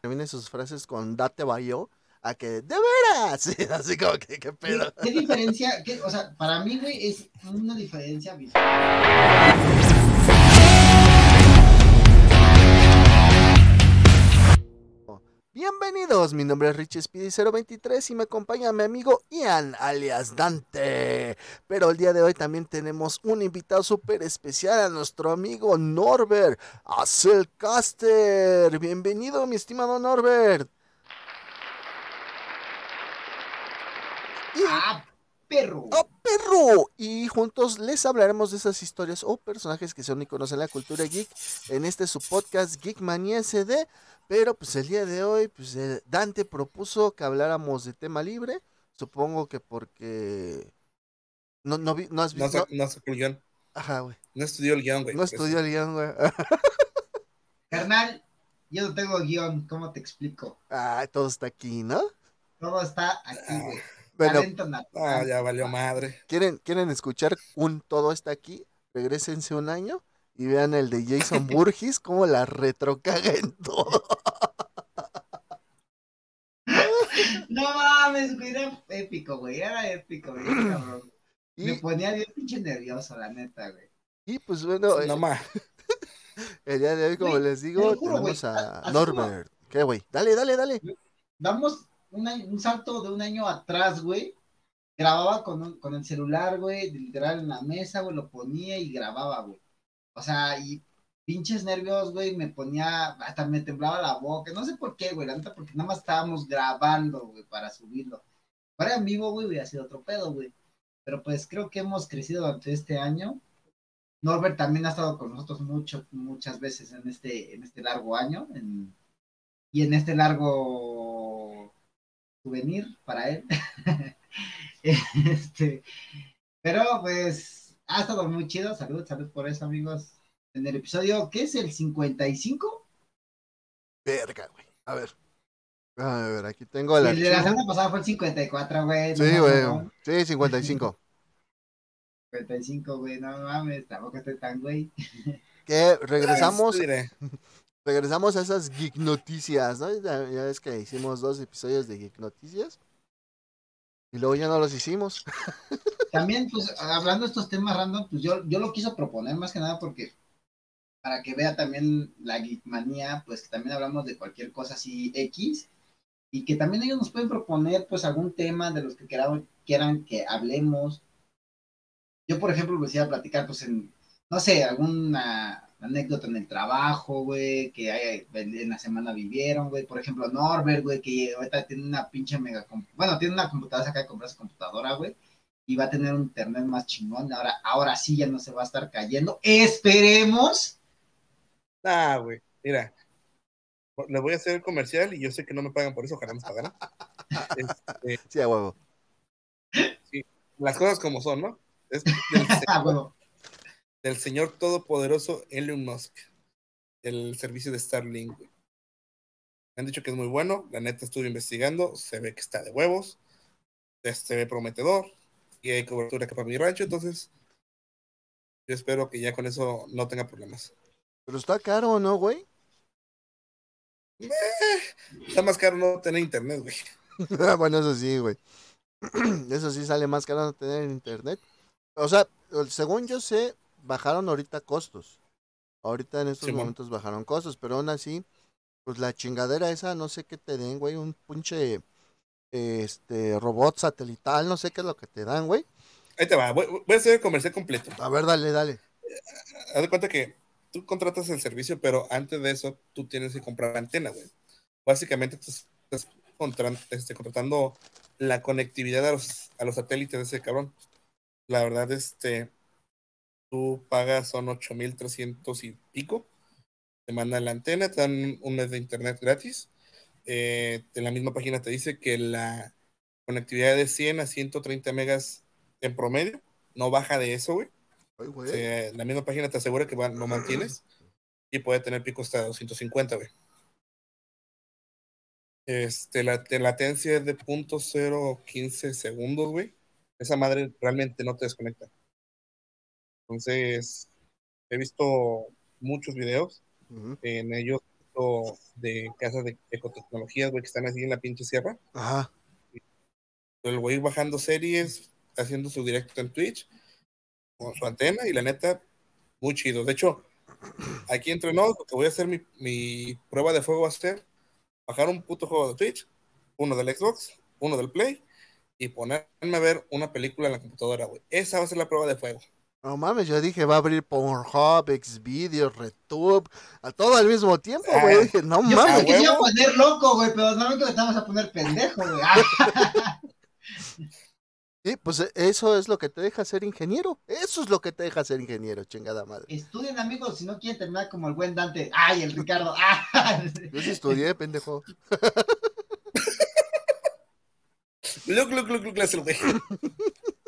termine sus frases con date bayo a que de veras, sí, así como que qué ¿Qué, pedo. qué diferencia? qué- o sea, para mí, güey, es una diferencia visual. Bienvenidos, mi nombre es Richie Speedy 023 y me acompaña mi amigo Ian alias Dante. Pero el día de hoy también tenemos un invitado súper especial a nuestro amigo Norbert Azelcaster. Bienvenido, mi estimado Norbert. Y ¡Ah, perro! ¡Oh, perro! Y juntos les hablaremos de esas historias o personajes que son iconos en la cultura geek en este su podcast Geekmania SD. Pero pues el día de hoy, pues eh, Dante propuso que habláramos de tema libre. Supongo que porque no, no, vi- no has visto. no el guion. Ajá, güey. No estudió el guion, güey. No estudió el guion, güey. Carnal, yo no tengo guion, ¿cómo te explico? Ah, todo está aquí, ¿no? Todo está aquí, güey. Bueno, Talento Ah, ya valió madre. ¿quieren, ¿quieren escuchar un todo está aquí? Regrésense un año y vean el de Jason Burgess, cómo la retrocaga en todo. No mames, güey, era épico, güey, era épico, güey, cabrón. Me ponía bien pinche nervioso, la neta, güey. y, pues bueno, No más. el día de hoy, como Güey, les digo, juro, tenemos güey, a así Norbert. ¿Qué, güey? Dale, dale, dale. Damos un, un salto de un año atrás, güey. Grababa con, un- con el celular, güey, literal en la mesa, güey, lo ponía y grababa, güey. O sea, y pinches nervios, güey, me ponía, hasta me temblaba la boca, no sé por qué, güey, la neta, porque nada más estábamos grabando, güey, para subirlo. Para en vivo, güey, hubiera sido otro pedo, güey. Pero pues creo que hemos crecido durante este año. Norbert también ha estado con nosotros mucho, muchas veces en este, en este largo año, en- y en este largo souvenir para él. este, pero pues ha estado muy chido. Salud, salud por eso, amigos. En el episodio, ¿qué es el 55? Verga, güey. A ver. A ver, aquí tengo el el de la semana pasada fue el 54, güey. Sí, no güey. mames, Sí, 55. 55, güey, no mames, tampoco estoy tan güey. Que regresamos, Te diré. Regresamos a esas geek noticias, ¿no? Ya, ya ves que hicimos dos episodios de geek noticias. Y luego ya no los hicimos. También, pues, hablando de estos temas random, pues yo, yo lo quiso proponer más que nada porque para que vea también la geekmanía, pues que también hablamos de cualquier cosa así X y que también ellos nos pueden proponer pues algún tema de los que quieran, quieran que hablemos. Yo, por ejemplo, les iba a platicar pues en, no sé, alguna anécdota en el trabajo, güey, que hay, en la semana vivieron, güey. Por ejemplo, Norbert, güey, que ahorita tiene una pinche mega, bueno, tiene una computadora, se acaba de comprar su computadora, güey y va a tener un internet más chingón. Ahora, ahora sí ya no se va a estar cayendo. Esperemos. Ah, güey. Mira. Le voy a hacer el comercial y yo sé que no me pagan por eso, ojalá me pagaran. Este, Sí, a huevo. las cosas como son, ¿no? Es del, Ah, del señor todopoderoso Elon Musk. El servicio de Starlink, güey. Me han dicho que es muy bueno. La neta estuve investigando. Se ve que está de huevos. Se ve prometedor. Y hay cobertura acá para mi rancho. Entonces, yo espero que ya con eso no tenga problemas. Pero está caro, ¿no, güey? Está más caro no tener internet, güey. bueno, eso sí, güey. Eso sí sale más caro no tener internet. O sea, según yo sé, bajaron ahorita costos. Ahorita en estos momentos bajaron costos, pero aún así, pues la chingadera esa, no sé qué te den, güey, un pinche este robot satelital, no sé qué es lo que te dan, güey. Ahí te va. Voy, voy a hacer el comercial completo. A ver, dale, dale. Haz de cuenta que tú contratas el servicio, pero antes de eso tú tienes que comprar antena, güey. Básicamente tú estás contra- este, contratando la conectividad a los, a los satélites de ese cabrón. La verdad, este, tú pagas son 8.300 y pico. Te mandan la antena, te dan un mes de internet gratis. Eh, en la misma página te dice que la conectividad de 100 a 130 megas en promedio. No baja de eso, güey. Ay, güey. La misma página te asegura que lo mantienes y puede tener picos hasta 250, güey. Este, la de latencia es de .015 segundos, güey. Esa madre realmente no te desconecta. Entonces, he visto muchos videos. En ellos de casas de ecotecnologías, güey, que están así en la pinche sierra. Ajá. El güey bajando series, haciendo su directo en Twitch, con su antena, y la neta, muy chido. De hecho, aquí entre nos, lo que voy a hacer mi, mi prueba de fuego va a ser bajar un puto juego de Twitch, uno del Xbox, uno del Play, y ponerme a ver una película en la computadora, güey. Esa va a ser la prueba de fuego. No mames, yo dije, va a abrir Pornhub, Xvideos, RedTube, a todo al mismo tiempo, Ah, güey. Dije, no Yo mames. pensé que se iba a huevo. poner loco, güey, pero normalmente te vas a poner pendejo, güey. Ah, Sí, pues eh, eso es lo que te deja ser ingeniero. Eso es lo que te deja ser ingeniero, chingada madre. Estudien, amigos, si no quieren terminar como el buen Dante. Ay, el Ricardo. Ah. Yo sí estudié, pendejo. Look, look, look, look, güey.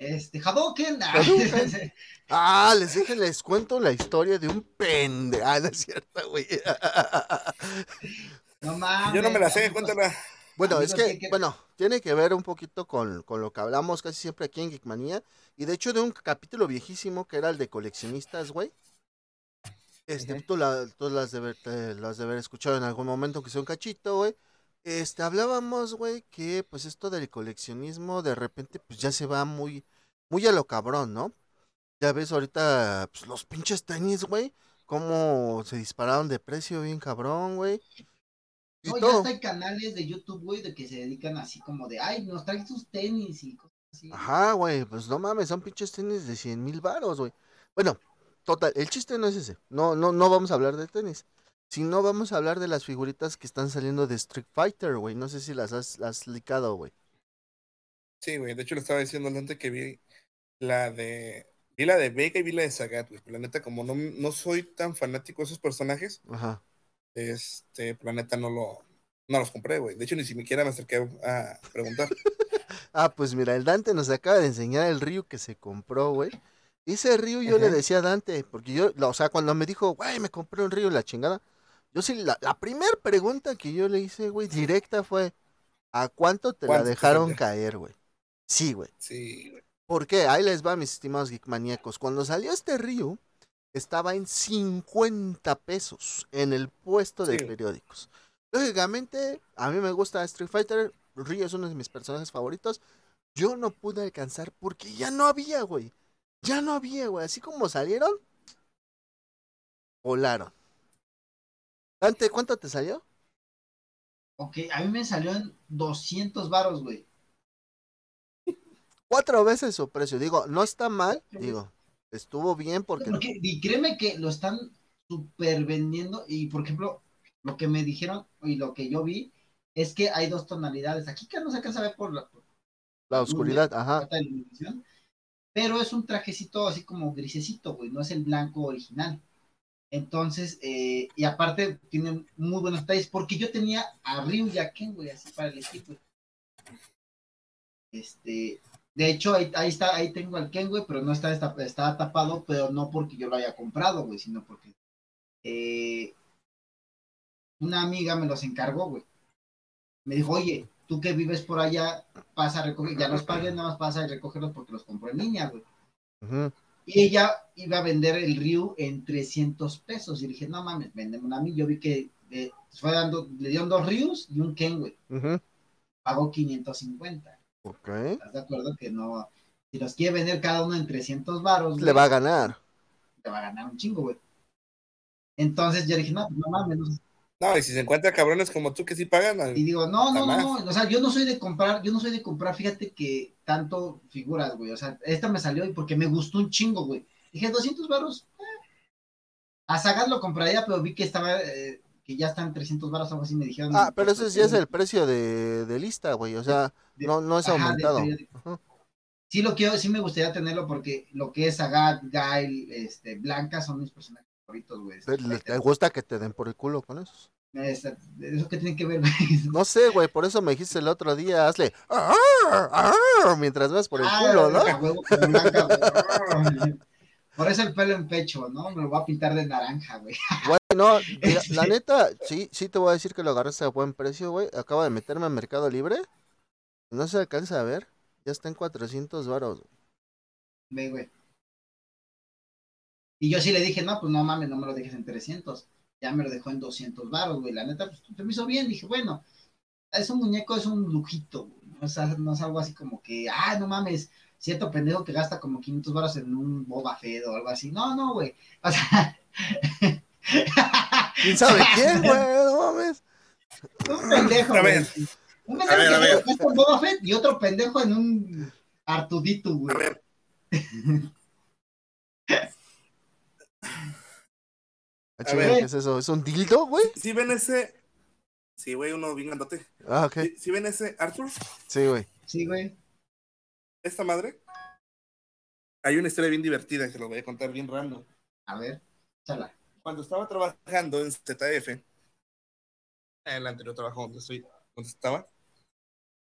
Este, Hadouken. Ah. Ah, les dije, les cuento la historia de un pende. Ah, no es cierto, güey. No mames. Yo no me la sé, amigos. cuéntala. Bueno, Amigos, es que, ¿qué- qué- bueno, tiene que ver un poquito con, con lo que hablamos casi siempre aquí en Geekmanía. Y de hecho de un capítulo viejísimo que era el de coleccionistas, güey. Este, Ujú. tú, la, tú las, de las de haber escuchado en algún momento, que sea un cachito, güey. Este, hablábamos, güey, que pues esto del coleccionismo de repente pues ya se va muy, muy a lo cabrón, ¿no? Ya ves ahorita, pues los pinches tenis, güey, cómo se dispararon de precio bien cabrón, güey. No, ya hasta hay canales de YouTube, güey, de que se dedican así como de, ay, nos traen sus tenis y cosas así. Ajá, güey, pues no mames, son pinches tenis de 100 mil varos, güey. Bueno, total, el chiste no es ese. No, no, no vamos a hablar de tenis. Sino vamos a hablar de las figuritas que están saliendo de Street Fighter, güey. No sé si las has, las licado, güey. Sí, güey. De hecho, le estaba diciendo antes que vi la de. Vi la de Vega y vi la de Sagat, güey. Pero la neta, como no, no soy tan fanático de esos personajes, Ajá. este, planeta no lo. No los compré, güey. De hecho, ni siquiera me acerqué a preguntar. Ah, pues mira, el Dante nos acaba de enseñar el Ryu que se compró, güey. Y ese Ryu yo le decía a Dante, porque yo, o sea, cuando me dijo, güey, me compré un Ryu, la chingada. Yo sí, la, la primera pregunta que yo le hice, güey, directa fue, ¿a cuánto te la ¿Cuánto te dejaron caer, güey? Sí, güey. Sí, güey. ¿Por qué? Ahí les va, mis estimados geekmaníacos. Cuando salió este Ryu, estaba en 50 pesos en el puesto de Sí. periódicos. Lógicamente, a mí me gusta Street Fighter. Ryu es uno de mis personajes favoritos. Yo no pude alcanzar porque ya no había, güey. Ya no había, güey. Así como salieron, volaron. Dante, ¿cuánto te salió? Ok, a mí me salió en 200 varos, güey. Cuatro veces su precio. Digo, no está mal. Digo, estuvo bien porque... Porque, y créeme que lo están super vendiendo y, por ejemplo, lo que me dijeron y lo que yo vi es que hay dos tonalidades. Aquí que no se alcanza a ver por la, por La oscuridad, ajá. pero es un trajecito así como grisecito, güey, no es el blanco original. Entonces, eh, y aparte tienen muy buenos detalles, porque yo tenía a Ryu y a Ken, güey, así para elegir, güey. Este, de hecho, ahí, está, ahí tengo al Ken, güey, pero no está, está, tapado, pero no porque yo lo haya comprado, güey, sino porque eh, una amiga me los encargó, güey. Me dijo, oye, tú que vives por allá, pasa a recoger, ya los pagué, nada más pasa a recogerlos porque los compró en línea, güey. Y ella iba a vender el Ryu en 300 pesos. Y dije, no mames, véndemelo a mí. Yo vi que eh, fue dando, le dieron dos Ryus y un Ken, güey. Ujú. Pagó 550. Ok. ¿Estás de acuerdo que no? Si los quiere vender cada uno en 300 varos, Le güey, va a ganar. te va a ganar un chingo, güey. Entonces yo dije, no, no mames. No y si se encuentra cabrones como tú que sí pagan, Y digo, no, no, no. O sea, yo no soy de comprar, yo no soy de comprar, fíjate que tanto figuras, güey. O sea, esta me salió y porque me gustó un chingo, güey. Dije, 200 varos. eh. A Sagat lo compraría, pero vi que estaba, eh, que ya están 300 varos, algo así me dijeron. Ah, pero ese sí es el precio de, de lista, güey. O sea, De- no, no es ajá, aumentado. Ajá. Sí lo quiero, sí me gustaría tenerlo porque lo que es Sagat, Gail, este, Blanca son mis personajes güey. ¿Te, gusta que te den por el culo con esos? ¿Eso qué tiene que ver, güey? No sé, güey, por eso me dijiste el otro día, hazle "Ah, ah", mientras vas por el Ah, culo, ¿no? huevo, Blanca. Por eso el pelo en pecho, ¿no? Me lo voy a pintar de naranja, güey. Bueno, mira, la Este. neta, sí, sí te voy a decir que lo agarraste a buen precio, güey. Acabo de meterme a Mercado Libre. No se alcanza a ver. Ya está en 400 varos. Ve, güey. Y yo sí le dije, no, pues no mames, no me lo dejes en 300. ya me lo dejó en 200 baros, güey. La neta, pues se me hizo bien. Dije, bueno, es un muñeco, es un lujito, güey. No es, no es algo así como que, ah, no mames, cierto pendejo que gasta como 500 baros en un Boba Fett o algo así. No, no, güey. O sea... ¿Quién sabe quién, güey? No mames. Un pendejo, A güey. ver. Un A ver, pendejo a que ver. gasta en Boba Fett y otro pendejo en un Artudito, A güey. ver, Ah, A chinga, ver. ¿Qué es eso? ¿Es un dildo, güey? si ven ese. Sí, güey, uno bien grandote. Ah, ok. Si, si ven ese Arthur, Sí, güey. Sí, güey. esta madre. Hay una historia bien divertida que lo voy a contar bien random. A ver, chala. Cuando estaba trabajando en ZF, en el anterior trabajo donde estoy, donde estaba,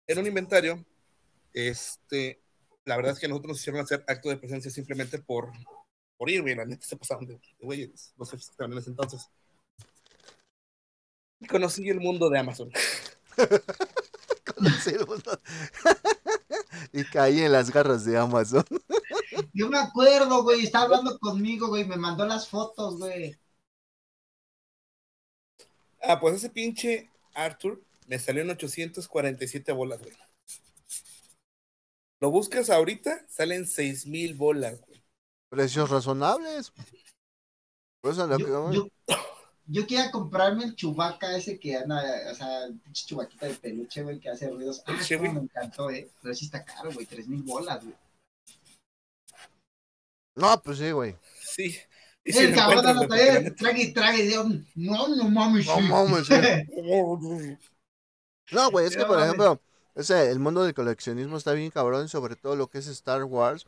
en un inventario, este, la verdad es que nosotros nos hicieron hacer acto de presencia simplemente por, por ir, güey, la neta se pasaron de, de güeyes, los jefes que estaban en ese entonces. Y conocí el mundo de Amazon. Conocí el mundo. y caí en las garras de Amazon. Yo me acuerdo, güey, estaba hablando conmigo, güey, me mandó las fotos, güey. Ah, pues ese pinche Arthur me salió en 847 bolas, güey. Lo buscas ahorita, salen 6000 bolas, güey. Precios razonables. Por eso lo que Yo, yo, yo quería comprarme el chubaca ese que anda, o sea, pinche chubaquita de peluche, güey, que hace ruidos. Ah, me encantó, eh. Pero sí está caro, güey, tres mil bolas, güey. No, pues sí, güey. Sí. Y si El cabrón anda todavía, trague y trague, y no, no mames. No mames, No, güey, es que por ejemplo, ese, el mundo del coleccionismo está bien cabrón, sobre todo lo que es Star Wars.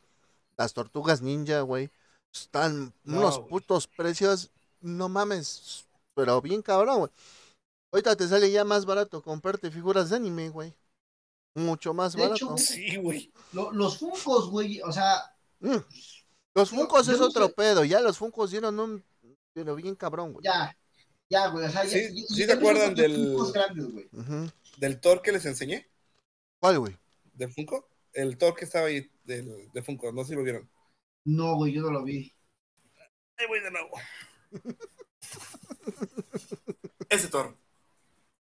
Las tortugas ninja, güey. Están No, unos putos precios, no mames, pero bien cabrón, güey. Ahorita te sale ya más barato comprarte figuras de anime, güey. Mucho más De hecho, barato. Sí, güey. Lo- los funcos, güey, o sea, Mm. Los Funcos yo es no otro sé. pedo, ya los Funcos dieron un pero bien cabrón, güey. ya, ya, güey, o sea, ya. Sí, ya- sí ya te acuerdan del- grandes. Del Thor que les enseñé, ¿Cuál, güey? del Funko. El Thor que estaba ahí del, de Funko, no sé si lo vieron. No, güey, yo no lo vi. Ahí voy de nuevo. Ese Thor.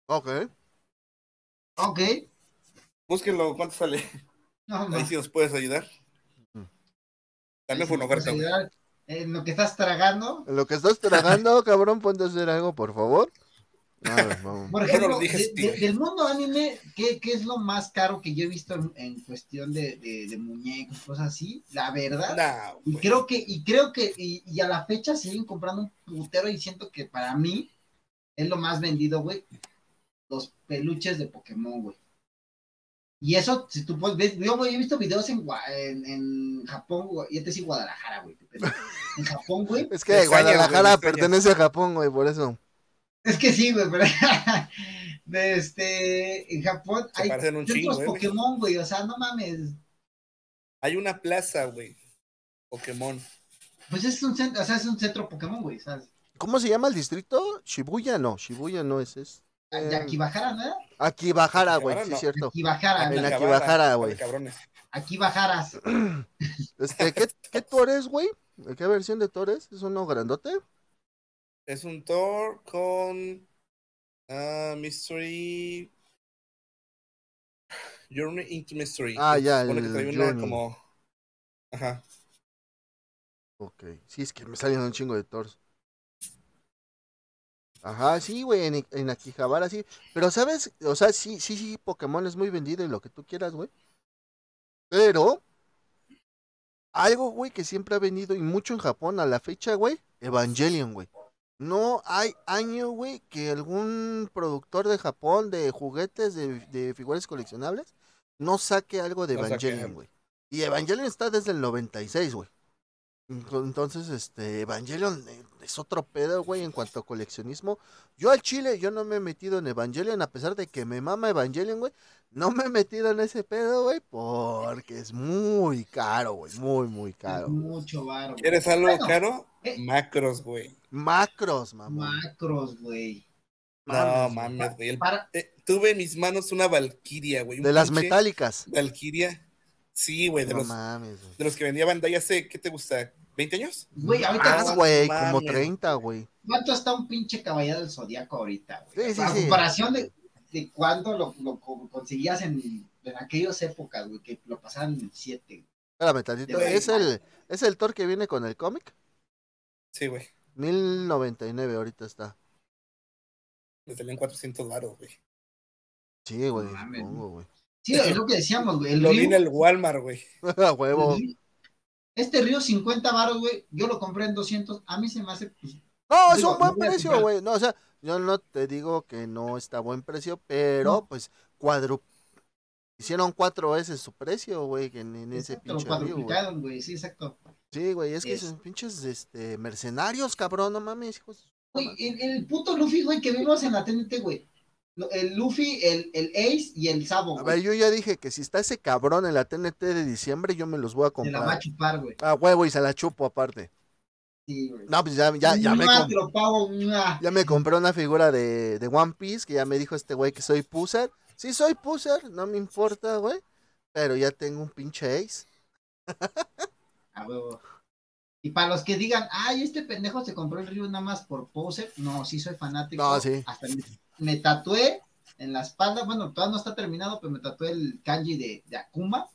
Ok. Ok. Búsquenlo, ¿cuánto sale? No, Ahí sí nos puedes ayudar. También fue una oferta. En lo que estás tragando. En lo que estás tragando, cabrón, ponte a hacer algo, por favor. A ver, vamos. Por ejemplo, de- de- del mundo anime, ¿qué, qué es lo más caro que yo he visto en, en cuestión de, de, de muñecos, cosas así? La verdad. Nah, Y creo que, y creo que, y, y a la fecha siguen comprando un putero y siento que para mí es lo más vendido, güey. Los peluches de Pokémon, güey. Y eso, si tú puedes ver, yo, güey, he visto videos en, en, en Japón, güey, y este sí Guadalajara, güey. En Japón, güey. Es que Guadalajara pertenece a Japón, güey, por eso. Es que sí, güey, pero este, en Japón Se hay un centros chingo, eh. Pokémon, güey, o sea, no mames. Hay una plaza, güey. Pokémon. Pues es un centro, o sea, es un centro Pokémon, güey, ¿sabes? ¿Cómo se llama el distrito? Shibuya, no, Shibuya no es, es. eh, De Akibahara, ¿no? Akibahara, güey, sí, no. es cierto. Akibahara, En güey. Akibahara, güey. Cabrones. Aquí bajaras. Este, ¿qué, qué Thor es, güey? ¿Qué versión de Thor es? ¿Es uno grandote? Es un Thor con ah, Mystery. Journey into Mystery. Ah, ya, supone que el trae una Journey. como. Ajá. Ok, sí, es que me salen un chingo de Thors. Ajá, sí, güey, en, en Akihabara, sí. Pero, ¿sabes? O sea, sí, sí, sí, Pokémon es muy vendido y lo que tú quieras, güey. Pero, algo, güey, que siempre ha venido y mucho en Japón a la fecha, güey, Evangelion, güey. No hay año, güey, que algún productor de Japón de juguetes, de, de figuras coleccionables, no saque algo de No Evangelion, güey. Y Evangelion está desde el 96, güey. Ento- Entonces, este, Evangelion eh, es otro pedo, güey, en cuanto a coleccionismo. Yo al chile, yo no me he metido en Evangelion, a pesar de que me mama Evangelion, güey. No me he metido en ese pedo, güey, porque es muy caro, güey, muy, muy Es caro. mucho varo. güey. ¿Quieres algo Bueno, caro? eh. Macros, güey. Macros, mamá. Macros, güey. No Mames, güey. Para, eh, tuve en mis manos una Valkyria, güey. un De las metálicas. Valkyria. Sí, güey, de, No los, mames, güey. de los que vendía Bandai hace, ¿qué te gusta? ¿20 años? Güey, ahorita. Más, no güey, como 30, güey. ¿Cuánto está un pinche caballero del zodiaco ahorita? güey? Sí, sí, A sí. comparación de, de cuando lo, lo co- conseguías en, en aquellas épocas, güey, que lo pasaban en 7. Espérame tantito. Güey. ¿Es el, ¿Es el Thor que viene con el cómic? Sí, güey. 1099 ahorita está. Le salían 400 baros, güey. Sí, güey, supongo, güey. Sí, es lo que decíamos, güey. El Lo vi en el Walmart, güey. A huevo. el- este río 50 varos, güey, yo lo compré en 200. A mí se me hace, pues, No, es un buen precio, güey. No, o sea, yo no te digo que no está a buen precio, pero No. pues cuadru... Hicieron cuatro veces su precio, güey, en, en ese pinche río, güey. cuadruplicaron, güey, sí, exacto. Sí, güey, es que son pinches este, mercenarios, cabrón, no mames, hijos. Güey, el, el puto Luffy, güey, que vimos en la TNT, güey. El Luffy, el, el Ace y el Sabo, A ver, yo ya dije que si está ese cabrón en la TNT de diciembre, yo me los voy a Se la va a comprar. chupar, güey. Ah, huevo, y se la chupo aparte. Sí, güey. No, pues ya, ya, ya me Mua, com- te lo pago, mua. Ya me compré una figura de, de One Piece que ya me dijo este güey que soy puser. Sí, soy puser, no me importa, güey. Pero ya tengo un pinche ace. A huevo. Y para los que digan, ay, este pendejo se compró el río nada más por pose, no, sí soy fanático. No, sí. Hasta me tatué en la espalda, bueno, todavía no está terminado, pero me tatué el kanji de, de Akuma.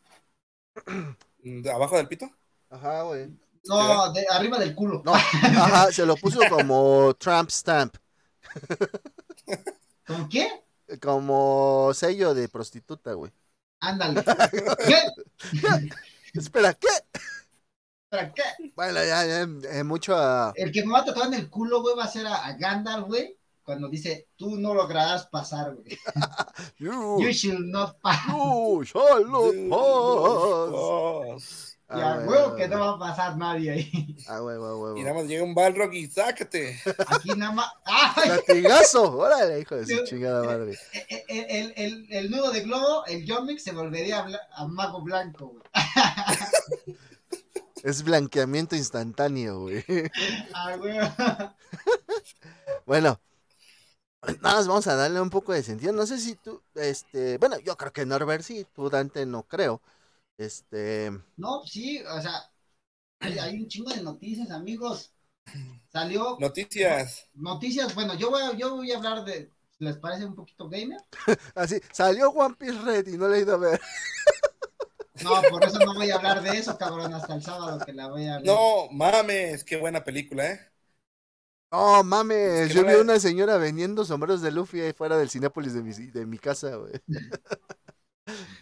¿De ¿Abajo del pito? Ajá, güey. No, de arriba del culo. No, ajá, se lo puso como Trump stamp. ¿Con qué? Como sello de prostituta, güey. Ándale. ¿Qué? Espera, ¿qué? ¿Para qué? Bueno, ya, ya, eh, mucho a... El que me va a tatuar en el culo, güey, va a ser a, a Gandalf, güey, cuando dice, tú no lograrás pasar, güey. You, You shall not pass. you shall not pass. Oh. Y a huevo que no va a pasar nadie ahí. Ah, huevo, a huevo. Y nada más llega un Balrog y sácate. Aquí nada más. ¡Ay! Latigazo, órale, hijo de su chingada madre. El, el, el, el nudo de globo, el Yomix se volvería a, bla- a mago blanco, güey. Es blanqueamiento instantáneo, güey. Ah, güey. Bueno, nada más vamos a darle un poco de sentido. No sé si tú, este, bueno, yo creo que Norbert sí, tú Dante no creo. Este, No, sí, o sea, hay, hay un chingo de noticias, amigos. Salió Noticias. noticias, bueno, yo voy a, yo voy a hablar de, ¿les parece un poquito gamer? así, salió One Piece Red y no le he ido a ver. No, por eso no voy a hablar de eso, cabrón, hasta el sábado que la voy a ver. No mames, qué buena película, ¿eh? No mames, Es que yo no vi la- una señora vendiendo sombreros de Luffy ahí fuera del Cinépolis de mi, de mi casa, güey.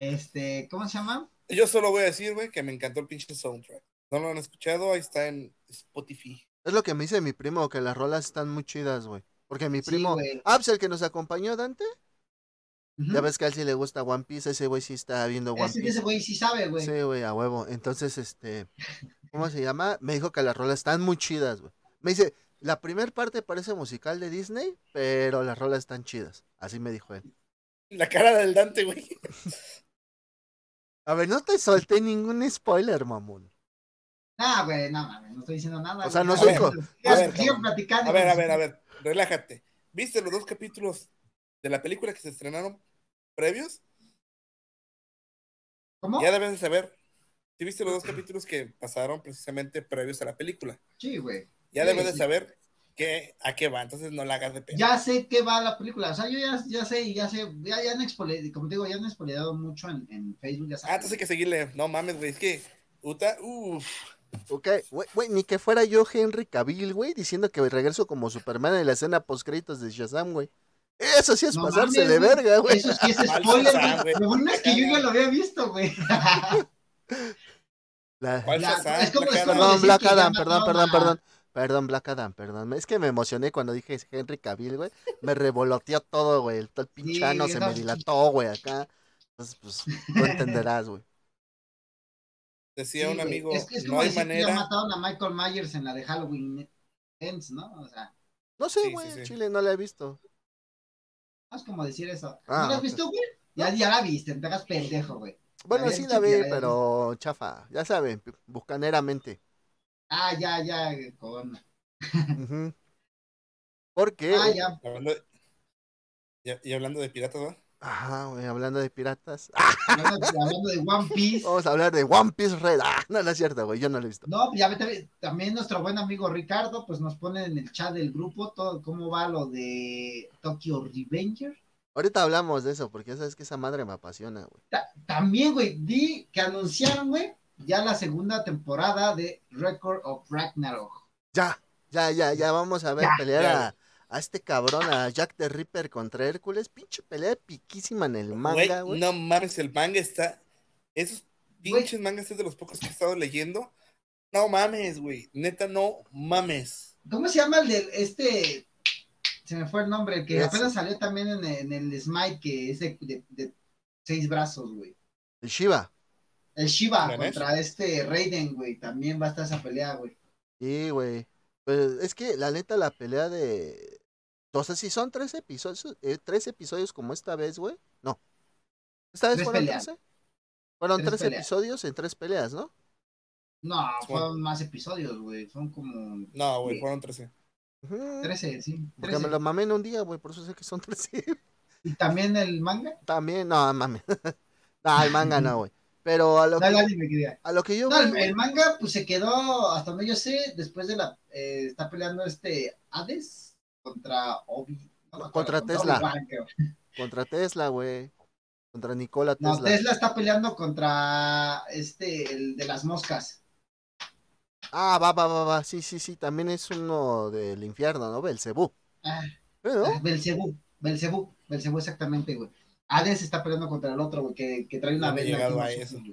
Este, ¿cómo se llama? Yo solo voy a decir, güey, que me encantó el pinche soundtrack. No lo han escuchado, ahí está en Spotify. Es lo que me dice mi primo, que las rolas están muy chidas, güey. Porque mi Sí, primo, güey. ah, pues el que nos acompañó, Dante, ya ves que a él sí le gusta One Piece, ese güey sí está viendo One Ese, Piece. ese güey sí sabe, güey. Sí, güey, a huevo. Entonces, este, ¿cómo se llama? Me dijo que las rolas están muy chidas, güey. Me dice, la primera parte parece musical de Disney, pero las rolas están chidas. Así me dijo él. La cara del Dante, güey. A ver, no te solté ningún spoiler, mamón. Ah, güey, no mames, no estoy diciendo nada. O sea, no soy A ver, a ver, platicando. A ver, a ver, a ver, relájate. ¿Viste los dos capítulos de la película que se estrenaron previos? ¿Cómo? Ya debes de saber. ¿Sí viste los dos capítulos que pasaron precisamente previos a la película? Sí, güey. Ya Sí, debes de sí. saber que, a qué va, entonces no la hagas de pena. Ya sé qué va la película. O sea, yo ya, ya sé, y ya sé, ya, ya han expoliado, como te digo, ya han expoliado mucho en, en Facebook, ya Ah, sabes. entonces hay que seguirle. No mames, güey, es que Uta, uff. Ok, güey, güey, ni que fuera yo Henry Cavill, güey, diciendo que regreso como Superman en la escena post créditos de Shazam, güey. Eso sí es No pasarse mames, de güey. verga, güey. Eso sí es spoiler, güey. Lo bueno es que yo ya lo había visto, güey. La- ¿Cuál Ya, Shazam? es como- es como. Perdón, Black Adam, perdón, perdón, perdón. Perdón, Black Adam, perdón. Es que me emocioné cuando dije Henry Cavill, güey. Me revoloteó todo, güey. Todo el pinchano Sí, se me dilató, güey, acá. Entonces, pues, tú entenderás, güey. Decía Sí, un amigo, Es, es no como hay que manera. mataron a Michael Myers en la de Halloween Ends, ¿no? O sea, No sé, Sí, sí, güey, sí. Chile no la he visto. no es como decir eso. Ah, ¿No la has visto, güey? Ya, ya la viste, te hagas pendejo, güey. Bueno, sí la que vi, pero chafa. Ya saben, bucaneramente. Ah, ya, ya, con... Ujú. Porque Ah, ya. Hablando de- y, hablando de piratas, ¿va? Ajá, güey, hablando de piratas. Hablando, hablando de One Piece. Vamos a hablar de One Piece Red. Ah, no, no es cierto, güey, yo no lo he visto. No, ya ve- también nuestro buen amigo Ricardo, pues nos pone en el chat del grupo todo cómo va lo de Tokyo Revenger. Ahorita hablamos de eso, porque ya sabes que esa madre me apasiona, güey. Ta- también, güey, di que anunciaron, güey, ya la segunda temporada de Record of Ragnarok. Ya, ya, ya, ya vamos a ver Ya, pelear ya, a, a este cabrón, a Jack the Ripper contra Hércules. Pinche pelea piquísima en el manga, güey. no mames, el manga está. Esos pinches mangas es de los pocos que he estado leyendo. No mames, güey. Neta, no mames. ¿Cómo se llama el de este? Se me fue el nombre, que apenas salió también en, en el Smite, que es de, de- de seis brazos, güey. El Shiva. El Shiva contra este Raiden, güey. También va a estar esa pelea, güey. Sí, güey. Pues es que la neta, la pelea de. O sea, si son tres episodios, eh, tres episodios como esta vez, güey. No. ¿Esta vez Tres fueron peleas. trece? Fueron Tres episodios en tres peleas, ¿no? No, fueron más episodios, güey. Son como No, güey, fueron 13. Ujú. 13, sí. Porque 13. me lo mamé en un día, güey, por eso sé que son trece. Y también el manga. También, no, mames. no, el manga no, güey. Pero a lo No, que, a lo que yo No, el, manga, pues se quedó, hasta donde yo sé, después de la. eh, está peleando este Hades contra Obi. no acuerdo, Contra Tesla. Contra Tesla, güey. Contra Nikola No, Tesla. Tesla está peleando contra este, el de las moscas. Ah, va, va, va, va. Sí, sí, sí. También es uno del infierno, ¿no? Belcebú. Ah, ¿Pero? Belcebú, Belcebú, Belcebú exactamente, güey. Hades está peleando contra el otro, güey, que, que trae una No venda lo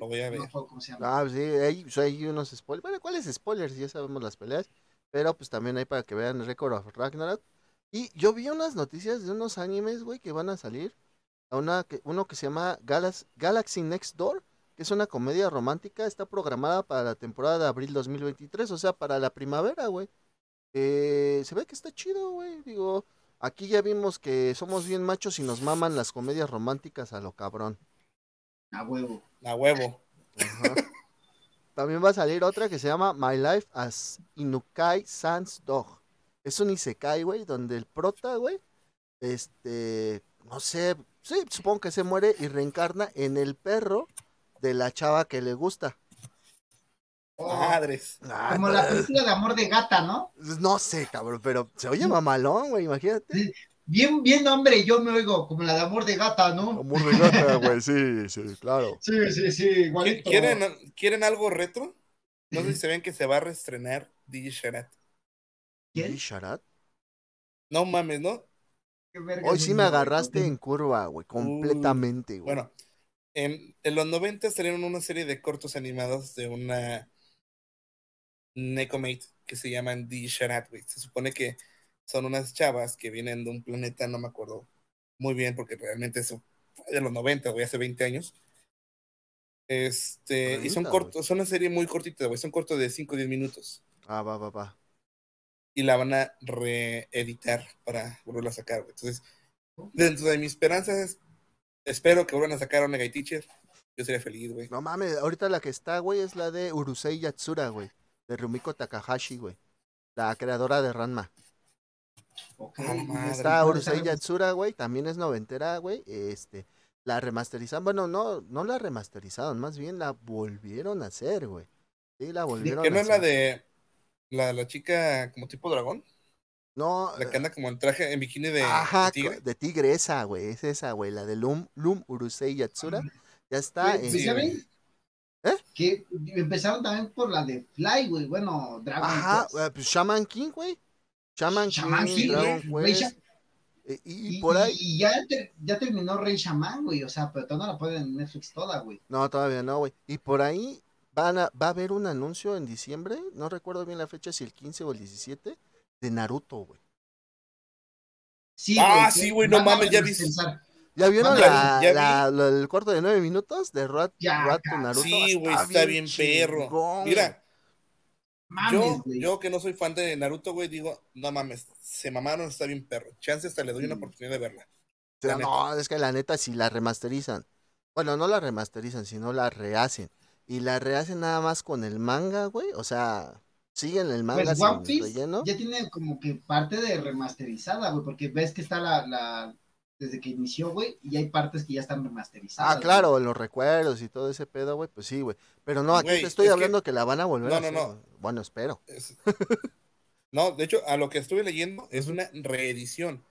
voy a ver. me acuerdo cómo se llama. Ah, sí, hay, sea, hay unos spoilers. Bueno, ¿cuáles spoilers? Ya sabemos las peleas. Pero pues también hay para que vean Record of Ragnarok. Y yo vi unas noticias de unos animes, güey, que van a salir. A una que, uno que se llama Galaxy Next Door, que es una comedia romántica. Está programada para la temporada de abril 2023, o sea, para la primavera, güey. Eh, se ve que está chido, güey. Digo, aquí ya vimos que somos bien machos y nos maman las comedias románticas a lo cabrón. A huevo. A huevo. Ajá. También va a salir otra que se llama My Life as Inukai Sans Dog. Es un isekai, güey, donde el prota, güey, este, no sé, sí, supongo que se muere y reencarna en el perro de la chava que le gusta. Madres. Ah, como la película de amor de gata, ¿no? No sé, cabrón, pero se oye mamalón, güey, imagínate. Bien, bien, hombre, yo me oigo como la de amor de gata, ¿no? Amor de gata, güey, sí, sí, claro. Sí, sí, sí, ¿Qui- igualito. ¿Quieren, ¿Quieren algo retro? No sé si se ven que se va a reestrenar DJ Sharat. ¿Quién? ¿Y Sharat? No mames, ¿no? ¿Qué verga Hoy sí me agarraste en curva, güey, completamente, güey. Bueno, en, en los 90 salieron una serie de cortos animados de una Necomate que se llaman The Sharat, güey. Se supone que son unas chavas que vienen de un planeta, no me acuerdo muy bien, porque realmente eso fue de los 90, güey, hace 20 años. Este, y son 30, cortos, son una serie muy cortita, güey, son cortos de 5 o 10 minutos. Ah, va, va, va. Y la van a reeditar para volverla a sacar, güey. Entonces, dentro de mis esperanzas, espero que vuelvan a sacar a Onegai Teacher. Yo sería feliz, güey. No mames, ahorita la que está, güey, es la de Urusei Yatsura, güey. De Rumiko Takahashi, güey. La creadora de Ranma. Ok, Ah. Está ¿dónde Urusei? Yatsura, güey. También es noventera, güey. Este, la remasterizaron. Bueno, no, no la remasterizaron, más bien la volvieron a hacer, güey. Sí, la volvieron Que no a es la hacer. de la, la chica como tipo dragón, No, la que anda como en traje, en bikini de, ajá, de tigre. de tigre esa, güey. Es esa, güey. La de Lum, Lum Urusei Yatsura. Ya está Güey, en... pues, ¿ya Sí? ¿Eh? Que empezaron también por la de Fly, güey. Bueno, Dragon Ajá, Quest. eh, pues Shaman King, güey. Shaman, Shaman King, King, Dragon güey. Rey Quest. Sha- eh, Y, Y, por ahí... y ya, ter- ya terminó Rey Shaman, güey. O sea, pero todavía no la pueden en Netflix toda, güey. No, todavía no, güey. Y por ahí van a, va a haber un anuncio en diciembre, no recuerdo bien la fecha, si el 15 o el 17, de Naruto, güey. Sí, Ah, sí, güey, no mames, ya remasterizar. ¿Ya vieron Ya la, vi, ya la- lo- el corto de nueve minutos de Rat, Naruto? Sí, güey, está bien perro. chingón, Mira, Mames, yo, que no soy fan de Naruto, güey, digo, no mames, se mamaron, está bien perro. Chance hasta le doy una Mm. oportunidad de verla. No, es que la neta, si la remasterizan, bueno, no la remasterizan, sino la rehacen. Y la rehacen nada más con el manga, güey. O sea, siguen el manga Pues sin relleno. ya tiene como que parte de remasterizada, güey, porque ves que está la, la, desde que inició, güey, y hay partes que ya están remasterizadas. Ah, claro, los recuerdos y todo ese pedo, güey, pues sí, güey. Pero no, aquí Güey, te estoy es hablando que... la van a volver No, a no, hacer. no. Bueno, espero. Es- No, de hecho, a lo que estuve leyendo es una reedición.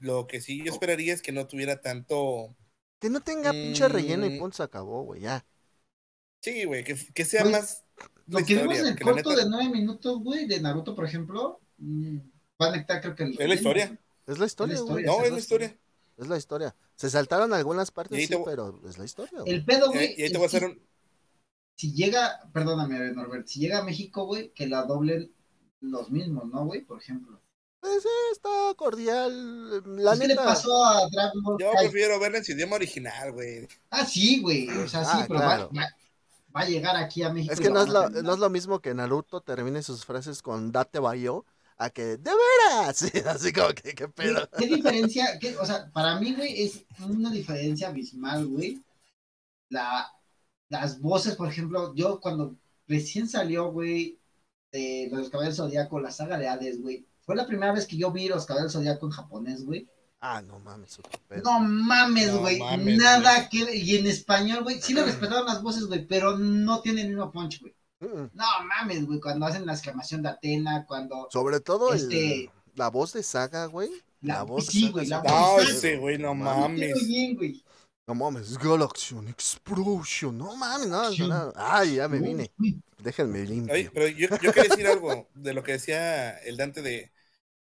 Lo que sí yo esperaría es que no tuviera tanto. Que no tenga pinche relleno y Mm. punto se acabó, güey, ya. Sí, güey, que, que sea más. Lo que vimos en el corto neta- de nueve minutos, güey, de Naruto, por ejemplo, mm, va a conectar creo que el Es la historia. Es la historia, güey. No, es la historia. Es la historia. Se saltaron algunas partes, sí, pero es la historia, güey. El pedo, güey, y ahí te voy a hacer un. si llega, perdóname, Norbert, si llega a México, güey, que la doblen los mismos, ¿no, güey? Por ejemplo. Pues, eh, está cordial. La Pues, ¿Qué le pasó a Dragon Ball Yo Kai? prefiero verla en su idioma original, güey. Ah, sí, güey. O sea, sí, Ah, pero claro. va, va- va a llegar aquí a México. Es que no es, lo, no es lo mismo que Naruto termine sus frases con Date Bayo a que ¡De veras! Sí, así como que, ¿qué ¿Qué, pedo? qué diferencia? qué- o sea, para mí, güey, es una diferencia abismal, güey. La, las voces, por ejemplo, yo cuando recién salió, güey, de los Caballeros Zodíaco, la saga de Hades, güey, fue la primera vez que yo vi los Caballeros Zodíaco en japonés, güey. Ah, no mames. No mames, güey. nada que. Y en español, güey, sí le respetaron las voces, güey, pero no tiene el mismo punch, güey. Mm. No mames, güey, cuando hacen la exclamación de Atena, cuando. Sobre todo el- Este- la voz de Saga, güey. La, La, voz de sí, Saga güey, la No, voz. pedo. ese güey, no mames. bien, güey. No mames, Galaxion Explosion. No mames, no. Ay, ya me vine. Déjenme limpio. Oye, pero yo, yo quería decir algo de lo que decía el Dante de,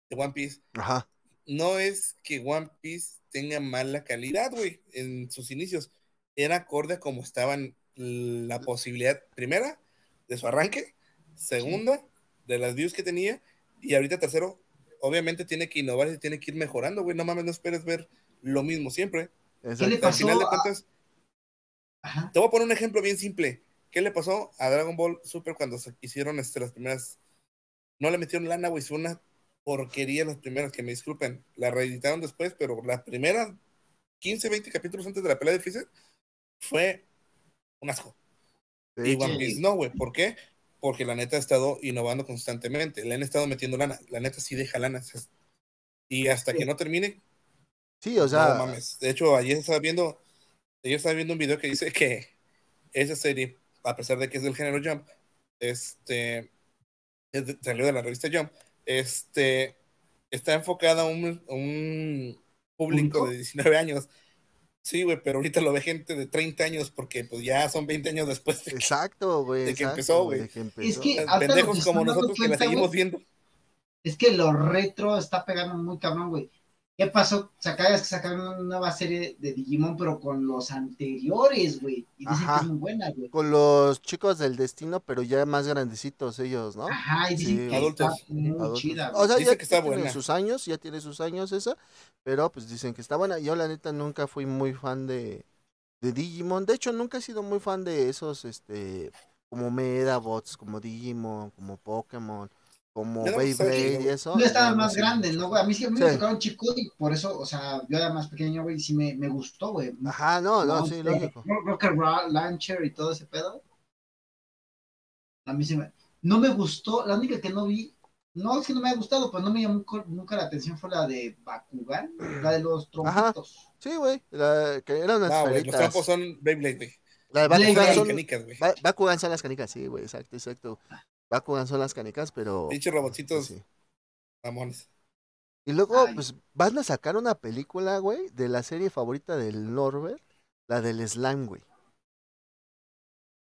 de One Piece. Ajá. No es que One Piece tenga mala calidad, güey, en sus inicios. Era acorde a como estaban la posibilidad, primera, de su arranque, segunda, de las views que tenía, y ahorita tercero, obviamente tiene que innovar y tiene que ir mejorando, güey. No mames, no esperes ver lo mismo siempre. Le Al final de cuentas, Ajá. te voy a poner un ejemplo bien simple. ¿Qué le pasó a Dragon Ball Super cuando se hicieron este, las primeras? No le metieron lana, güey, fue una porquería las primeras, que me disculpen. La reeditaron después, pero las primeras 15, 20 capítulos antes de la pelea de Freezer fue un asco. De Y One Piece no, güey. ¿Por qué? Porque la neta ha estado innovando constantemente. Le han estado metiendo lana. La neta sí deja lana. Y hasta que no termine, sí, o sea, no mames. De hecho, ayer estaba viendo, ayer estaba viendo un video que dice que esa serie, a pesar de que es del género Jump, este es de- salió de la revista Jump, este está enfocada a un, a un público, ¿Público? de 19 años. Sí, güey, pero ahorita lo ve gente de 30 años porque pues ya son 20 años después de que exacto, güey. de que exacto, empezó, güey. de que empezó. que- ahorita lo pendejos que como nosotros que la cuenta, seguimos güey, viendo. Es que lo retro está pegando muy cabrón, güey. ¿Qué pasó? Sacabas que sacaron una nueva serie de Digimon, pero con los anteriores, güey. Y dicen Ajá. que es muy buena, güey. Con los chicos del destino, pero ya más grandecitos ellos, ¿no? Ajá, y dicen Sí. que Adultos. está muy Adultos. chida, O sea, ya que está tiene buena. sus años, ya tiene sus años esa, pero pues dicen que está buena. Yo la neta nunca fui muy fan de, de Digimon. De hecho, nunca he sido muy fan de esos, este, como Medabots, como Digimon, como Pokémon, como me Beyblade y eso. No, no más sé grande. ¿no, güey? A mí sí a mí me Sí. tocaron chico y por eso, o sea, yo era más pequeño, güey, y sí me, me gustó, güey. Ajá, no, no, sí, lógico. Ro- Rocket Ra- Launcher y todo ese pedo. A mí sí me... No me gustó, la única que no vi, no es que no me haya gustado, pues no me llamó nunca la atención fue la de Bakugan, la de los Ajá. trompitos. Sí, güey, la- que eran unas No, güey, los trampos son Beyblade, güey. La de Bakugan son, Canicas, Bakugan son las canicas, sí, güey, exacto, exacto. Bakugan son las canicas, pero... Pinches robotcitos sí. mamones. Y luego, Ay. pues, van a sacar una película, güey, de la serie favorita del Norbert, la del Slime, güey.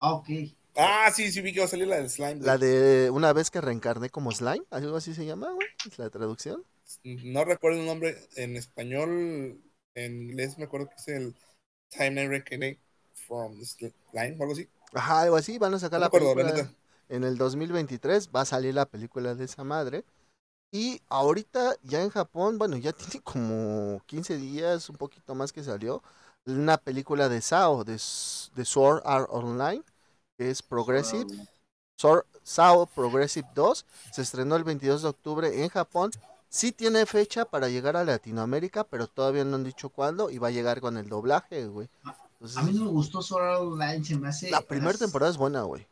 Ah, ok. Ah, sí, sí, vi que va a salir la del slime. güey. La de una vez que reencarné como slime, algo así se llama, güey, es la traducción. No recuerdo el nombre en español. En inglés me acuerdo que es el Time I Reckoning from Slime o algo así. Ajá, algo así, van a sacar No la acuerdo, la película neta. En el 2023, va a salir la película de esa madre. Y ahorita ya en Japón, bueno, ya tiene como 15 días, un poquito más que salió, una película de SAO, de, Sword Art Online, que es Progressive. Sword, SAO Progressive 2 se estrenó el 22 de octubre en Japón. Sí tiene fecha para llegar a Latinoamérica, pero todavía no han dicho cuándo y va a llegar con el doblaje, güey. Entonces, A mí no me gustó Sword Art Online, se me hace... la primera temporada es buena, güey.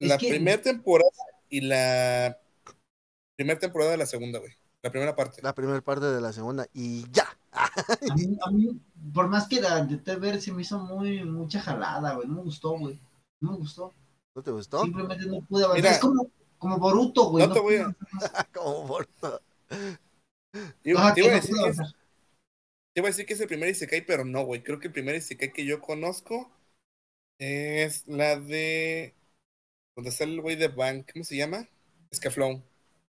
La que- primera temporada y la primera temporada de la segunda, güey. La primera parte. la primera parte de la segunda y ya. A mí, a mí, por más que la intenté ver, se me hizo muy, mucha jalada, güey. No me gustó, güey. No me gustó. ¿No te gustó? Simplemente no pude avanzar. Mira, es como, como Boruto, güey. no te voy a-. Como por- Te iba, Ajá, te que iba a no decir que es, te iba a decir que es el primer Isekai, pero no, güey. Creo que el primer Isekai que yo conozco es la de. Donde está el güey de Bank. ¿Cómo se llama? Escaflón.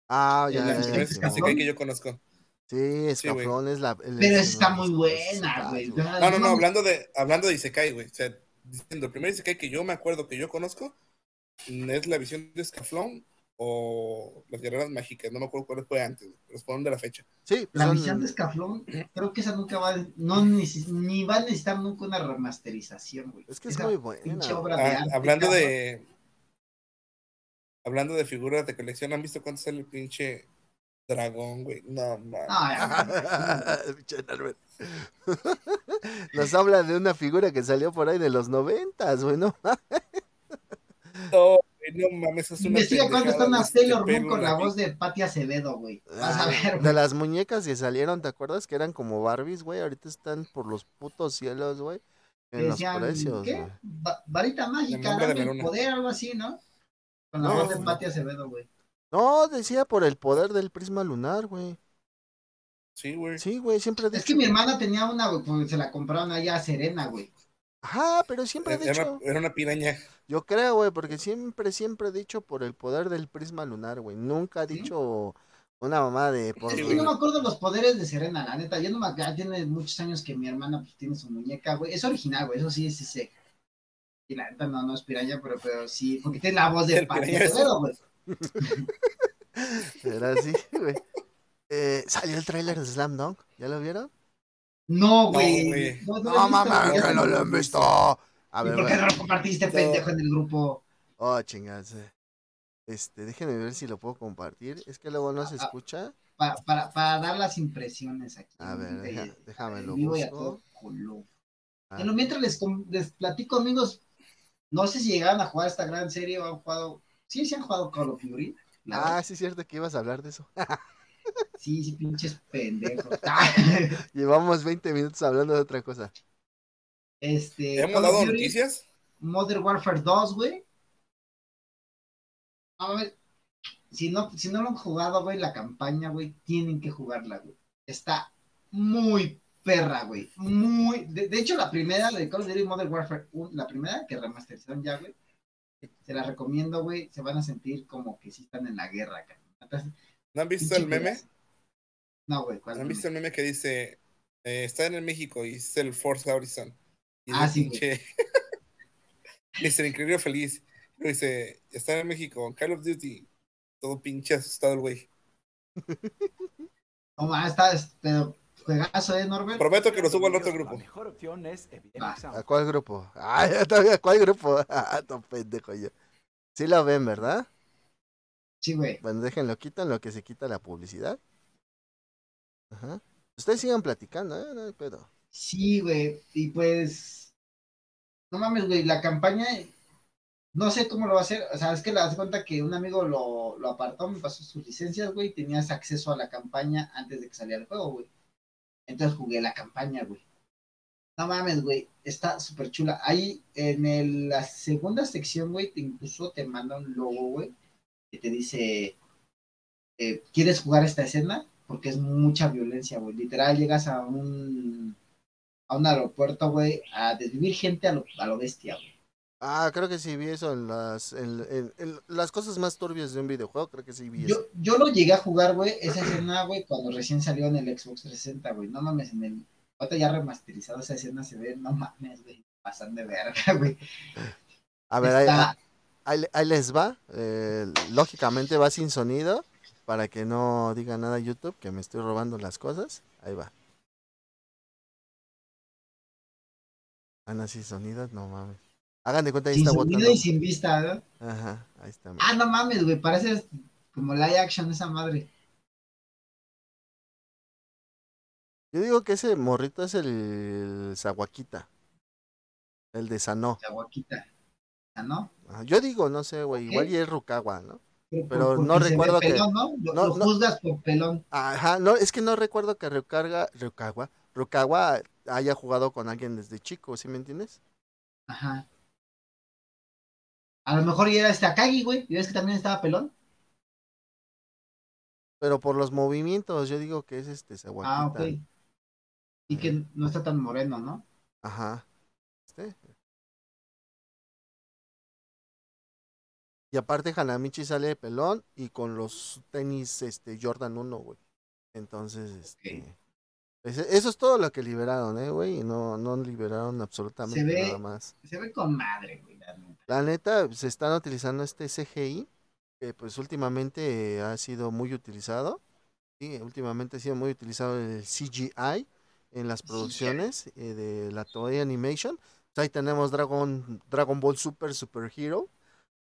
Ah, ya, ya, ya, Escaflón. Isekai que yo conozco. Sí. Escaflón es la. el- Pero el- está muy buena, güey. No, no, no, hablando de, hablando de Isekai, güey. O sea, diciendo, el primer Isekai que yo me acuerdo que yo conozco mm, es la visión de Escaflón o las guerreras mágicas. No me acuerdo cuál fue antes, güey, pero responden de la fecha. Sí, La son- visión de Escaflón, creo que esa nunca va, no neces- ni va a necesitar nunca una remasterización, güey. Es que es Esa muy buena. Pinche obra de Ah, arte, hablando cabrón. de. Hablando de figuras de colección, ¿han visto cuánto sale el pinche dragón, güey? No. Ah, Norbert. Nos habla de una figura que salió por ahí de los noventas, güey, ¿no? No, güey, no mames, es una Investiga cuánto pendejada está una de Sailor Moon con la voz de Patti Acevedo, güey. Vas a Ah, ver, de güey. las muñecas que salieron, ¿te acuerdas? Que eran como Barbies, güey. Ahorita están por los putos cielos, güey. En los decían, precios, ¿qué? güey. Va- varita mágica, de dame el poder, algo así, ¿no? Con la No, voz de no. Patti Acevedo, güey. No, decía por el poder del prisma lunar, güey. Sí, güey. Sí, güey, siempre he Es dicho. que mi hermana tenía una, güey, porque se la compraron allá a Serena, güey. Ajá, pero siempre he Era dicho. una, era una piraña. Yo creo, güey, porque siempre, siempre he dicho por el poder del prisma lunar, güey. Nunca he ¿Sí? dicho una mamá de por. Es que yo no me acuerdo los poderes de Serena, la neta. Yo no me acuerdo, tiene muchos años que mi hermana pues, tiene su muñeca, güey. Es original, güey, eso sí, sí sé. Y la neta no, no es piraña, pero, pero sí, porque tiene la voz de Acevedo, güey. Era así, güey. Eh, salió el tráiler de Slam Dunk, ¿ya lo vieron? No, güey. No, No, güey. que no lo han visto. A ¿Y ver, por qué no lo compartiste, No. pendejo, en el grupo? Oh, chingadas. eh. Este, déjenme ver si lo puedo compartir. Es que luego no se Ah, ah. escucha. Pa- para, para dar las impresiones aquí. A ver, de- deja- déjame en lo vivo y a busco. todo color. Ah, mientras les, les platico, amigos, no sé si llegaron a jugar esta gran serie o han jugado. Sí, sí han jugado Call of Duty. Ah, sí, es cierto que ibas a hablar de eso. Sí, sí, pinches pendejos. Llevamos 20 minutos hablando de otra cosa. este. ¿Hemos dado Duty, noticias? Modern Warfare 2, güey. A ver, si no, si no lo han jugado, güey, la campaña, güey, tienen que jugarla, güey. Está muy perra, güey. Muy. De, de hecho, la primera, la de Call of Duty Modern Warfare 1, la primera que remasterizaron ya, güey. Se la recomiendo, güey. Se van a sentir como que sí están en la guerra, cabrón. ¿No han visto el meme? No, güey. ¿cuál ¿No han meme? visto el meme que dice, eh, está en el México y es el Forza Horizon? Y Ah, sí, pinche... Dice, el increíble feliz. Dice, está en México, Call of Duty. Todo pinche asustado el güey. No, está, pero juegazo, ¿eh, Norbert? Prometo que lo subo al otro La grupo. mejor opción es Epidemic Va. Sound. ¿A cuál grupo? Ay, todavía, ¿a cuál grupo? Ah, no, pendejo yo. Sí lo ven, ¿verdad? Sí, güey. Bueno, déjenlo, quitan lo que se quita la publicidad. Ajá. Ustedes sigan platicando, ¿eh? No hay pedo. Sí, güey. Y pues. No mames, güey. La campaña. No sé cómo lo va a hacer. O sea, es que le das cuenta que un amigo lo, lo apartó, me pasó sus licencias, güey. y Tenías acceso a la campaña antes de que saliera el juego, güey. Entonces jugué la campaña, güey. No mames, güey. Está súper chula. Ahí en la segunda sección, güey, te incluso te manda un logo, güey. Que te dice. eh, ¿Quieres jugar esta escena? Porque es mucha violencia, güey. Literal, llegas a un a un aeropuerto, güey, a desvivir gente a lo, a lo bestia, güey. Ah, creo que sí vi eso en las, en, en- en las cosas más turbias de un videojuego, creo que sí vi eso. Yo, yo lo llegué a jugar, güey, esa escena, güey, cuando recién salió en el Xbox 360, güey. No mames, en el. Ahorita ya remasterizado esa escena se ve, no mames, güey. Pasan de verga, güey. A ver, ahí, Está- ahí- ahí les va. eh, lógicamente va sin sonido, para que no diga nada YouTube, que me estoy robando las cosas. Ahí va. Ah, no, sin sonido, no mames. Hagan de cuenta, ahí sin está sonido botando. y sin vista, ¿no? Ajá, ahí está. Ah, no mames, güey, parece como live action esa madre. Yo digo que ese morrito es el Zaguaquita. El de Sanó. La guaquita. ¿no? Ajá, Yo digo, no sé, güey. Igual y es Rukawa, ¿no? Pero no recuerdo que- pelón, ¿no? Lo, no, lo no. juzgas por pelón. Ajá, no, es que no recuerdo que Ryukaga, Ryukawa, Rukawa haya jugado con alguien desde chico, ¿sí me entiendes? Ajá. A lo mejor ya era este Akagi, güey. ¿Y ves que también estaba pelón? Pero por los movimientos, yo digo que es este Ah, ok. Sawakita. Y que no está tan moreno, ¿no? Ajá. ¿Este? Y aparte Hanamichi sale de pelón y con los tenis este Jordan 1, güey. Entonces, este eso es todo lo que liberaron, eh, güey, y no no liberaron absolutamente ve- nada más. Se ve con madre, güey. La neta. Se están utilizando este CGI, que pues últimamente eh, ha sido muy utilizado. Sí, últimamente ha sido muy utilizado el CGI en las producciones eh, de la Toei Animation. Pues ahí tenemos Dragon, Dragon Ball Super Super Hero.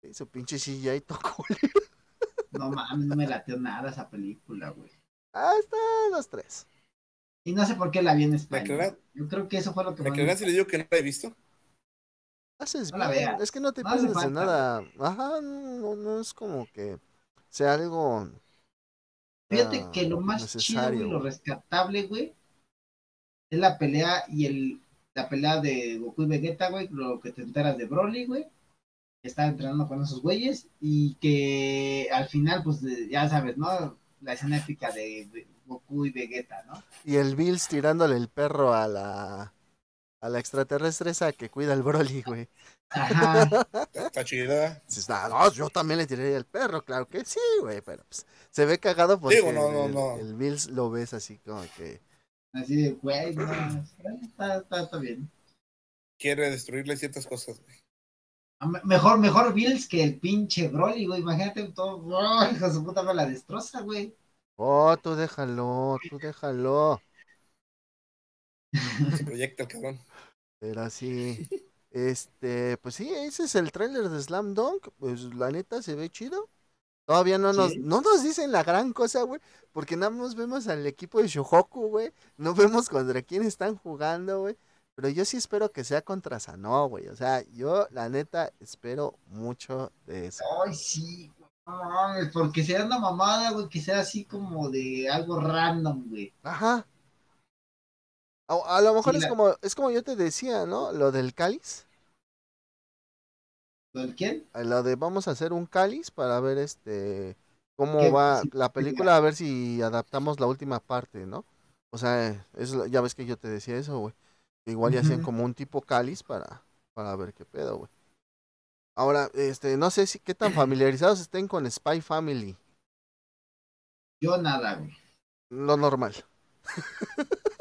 Sí, su pinche CGI tocó. No mames, no me lateó nada esa película, güey. Ah, está los tres. Y no sé por qué la vi en ¿Me español. Yo creo que eso fue lo que ¿Me más creerán si le digo que no la he visto? Haces No bien. Es que no te No pierdes de nada. Ajá, no, no es como que sea algo. Fíjate ah, que lo más chido, necesario, güey, lo rescatable, güey, es la pelea y el la pelea de Goku y Vegeta, güey, lo que te enteras de Broly, güey, que está entrenando con esos güeyes y que al final, pues, ya sabes, ¿no? La escena épica de Goku y Vegeta, ¿no? Y el Bills tirándole el perro a la a la extraterrestre esa que cuida el Broly, güey. Ajá. Está, chida. "Ah, no, yo también le tiraría el perro, claro que sí, güey, pero pues se ve cagado porque Digo, no, no, el, no. el Bills lo ves así como que Así de, güey, no, está, está, está bien. Quiere destruirle ciertas cosas, güey. A me- Mejor, mejor Bills que el pinche Broly, güey. Imagínate todo, ¡oh, hijo de su puta, me la destroza, güey. Oh, tú déjalo, tú déjalo. Se proyecta el cabrón. Pero así, este, pues sí, ese es el tráiler de Slam Dunk. Pues la neta se ve chido. Todavía no nos, Sí. no nos dicen la gran cosa, güey, porque nada más vemos al equipo de Shohoku, güey. No vemos contra quién están jugando, güey. Pero yo sí espero que sea contra Sanó, güey. O sea, yo la neta espero mucho de eso. Ay, sí. No mames, porque sea una mamada, güey, que sea así como de algo random, güey. Ajá. A, a lo mejor Sí, es la- como, es como yo te decía, ¿no? Lo del cáliz. ¿Lo del quién? Lo de vamos a hacer un cáliz para ver este cómo ¿Qué? va la película, a ver si adaptamos la última parte, ¿no? O sea, es, lo- ya ves que yo te decía eso, güey. Igual ya hacían Ujú. como un tipo cáliz para, para ver qué pedo, güey. Ahora, este, no sé si qué tan familiarizados estén con Spy Family. Yo nada, güey. Lo normal.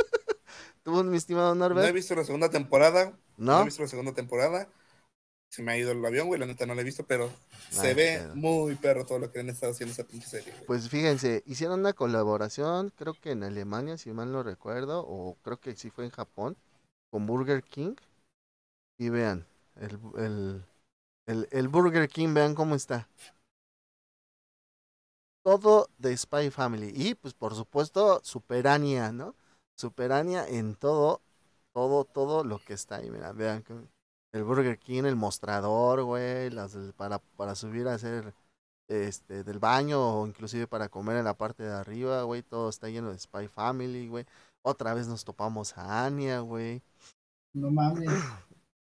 ¿Tú, mi estimado No he Norbert? visto la segunda temporada. No, ¿No? he visto la segunda temporada. Se me ha ido el avión, güey. La neta no la he visto, pero se Ay, ve muy perro todo lo que han estado haciendo esa pinche serie, güey. Pues fíjense, hicieron una colaboración, creo que en Alemania, si mal no recuerdo, o creo que sí fue en Japón, con Burger King. Y vean, el, el, el, el Burger King, vean cómo está. Todo de Spy Family. Y pues por supuesto, Superania, ¿no? Superania en todo, todo, todo lo que está ahí. Mira, vean que el Burger King, el mostrador, güey, las del- para, para subir a hacer este, del baño o inclusive para comer en la parte de arriba, güey, todo está lleno de Spy Family, güey. Otra vez nos topamos a Anya, güey. No mames.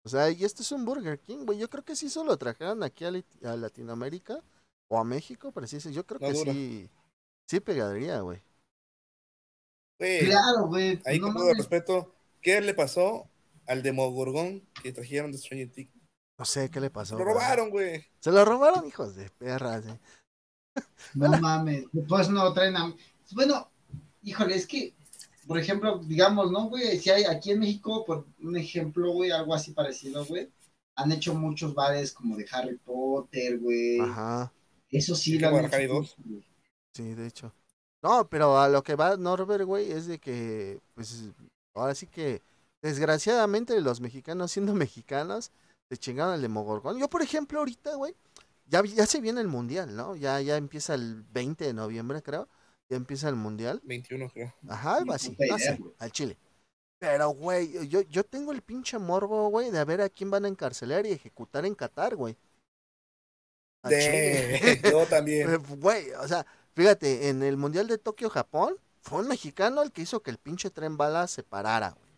O sea, y este es un Burger King, güey. Yo creo que sí solo trajeron aquí a, Latinoamérica o a México, pero sí, sí, yo creo que dura. sí, sí pegaría, güey. Claro, güey. ahí no con todo mames. respeto, ¿qué le pasó al Demogorgón que trajeron de Stranger Things? No sé qué le pasó. Lo güey. robaron, güey. Se lo robaron, hijos de perras, eh. No mames. Pues no lo traen a. Bueno, híjole, es que, por ejemplo, digamos, ¿no, güey? Si hay aquí en México, por un ejemplo, güey, algo así parecido, güey. Han hecho muchos bares como de Harry Potter, güey. Ajá, Eso sí, lo güey. sí, de hecho. No, pero a lo que va Norbert, güey, es de que, pues, ahora sí que, desgraciadamente, los mexicanos, siendo mexicanos, se chingaron el Demogorgón. Yo, por ejemplo, ahorita, güey, ya, ya se viene el mundial, ¿no? Ya, ya empieza el 20 de noviembre, creo. Ya empieza el mundial. 21, creo. Ajá, va así, güey. al Chile. Pero, güey, yo, yo tengo el pinche morbo, güey, de a ver a quién van a encarcelar y ejecutar en Qatar, güey. De- yo también. Güey, o sea, fíjate, en el Mundial de Tokio, Japón, fue un mexicano el que hizo que el pinche tren bala se parara, güey.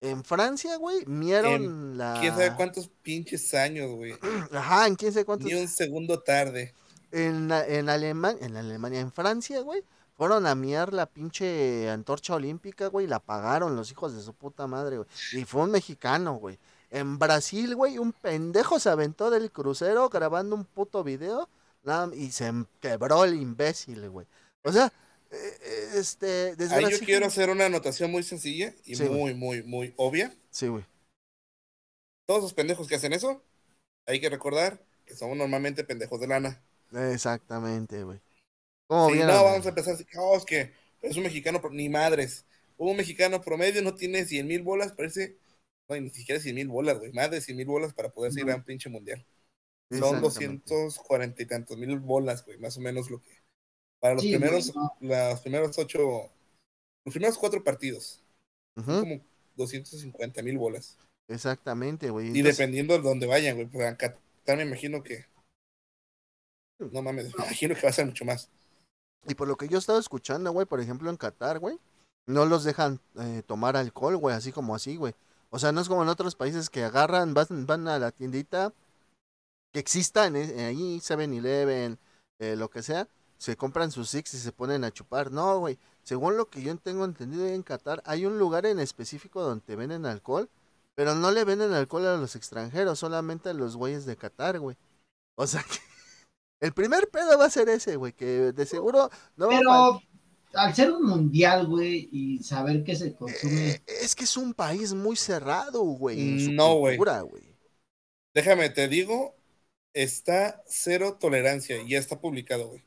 En Francia, güey, mieron la... ¿Quién sabe cuántos pinches años, güey? Ajá, en quién sabe cuántos... Ni un segundo tarde. En, en, Alemania, en Alemania, en Francia, güey, fueron a miar la pinche antorcha olímpica, güey, y la apagaron los hijos de su puta madre, güey. Y fue un mexicano, güey. En Brasil, güey, un pendejo se aventó del crucero grabando un puto video nada- y se em- quebró el imbécil, güey. O sea, eh, eh, este, Ahí desgracia- yo quiero hacer una anotación muy sencilla y Sí, muy, muy, muy obvia. Sí, güey. Todos los pendejos que hacen eso, hay que recordar que somos normalmente pendejos de lana. Exactamente, güey. ¿Cómo no, vamos a empezar así, oh, es que es un mexicano, ni madres. Un mexicano promedio no tiene 100 mil bolas, parece, no, ni siquiera 100 mil bolas, güey, más de 100 mil bolas para poder ir a un pinche mundial. Son Exactamente. 240 y tantos mil bolas, güey, más o menos lo que. Para los Sí, primeros, los primeros ocho, los primeros cuatro partidos, Ujú, como 250 mil bolas. Exactamente, güey. Y Entonces- dependiendo de dónde vayan, güey, pues a Qatar me imagino que. No mames, me imagino que va a ser mucho más. Y por lo que yo he estado escuchando, güey, por ejemplo, en Qatar, güey, no los dejan eh, tomar alcohol, güey, así como así, güey. O sea, no es como en otros países que agarran, van, van a la tiendita que exista en, e- ahí, 7-Eleven, eh, lo que sea, se compran sus six y se ponen a chupar. No, güey, según lo que yo tengo entendido en Qatar, hay un lugar en específico donde te venden alcohol, pero no le venden alcohol a los extranjeros, solamente a los güeyes de Qatar, güey. O sea que el primer pedo va a ser ese, güey, que de seguro no va a fal- Pero al ser un mundial, güey, y saber que se consume. Eh, es que es un país muy cerrado, güey. en su No, güey. Déjame, te digo, está cero tolerancia, y ya está publicado, güey.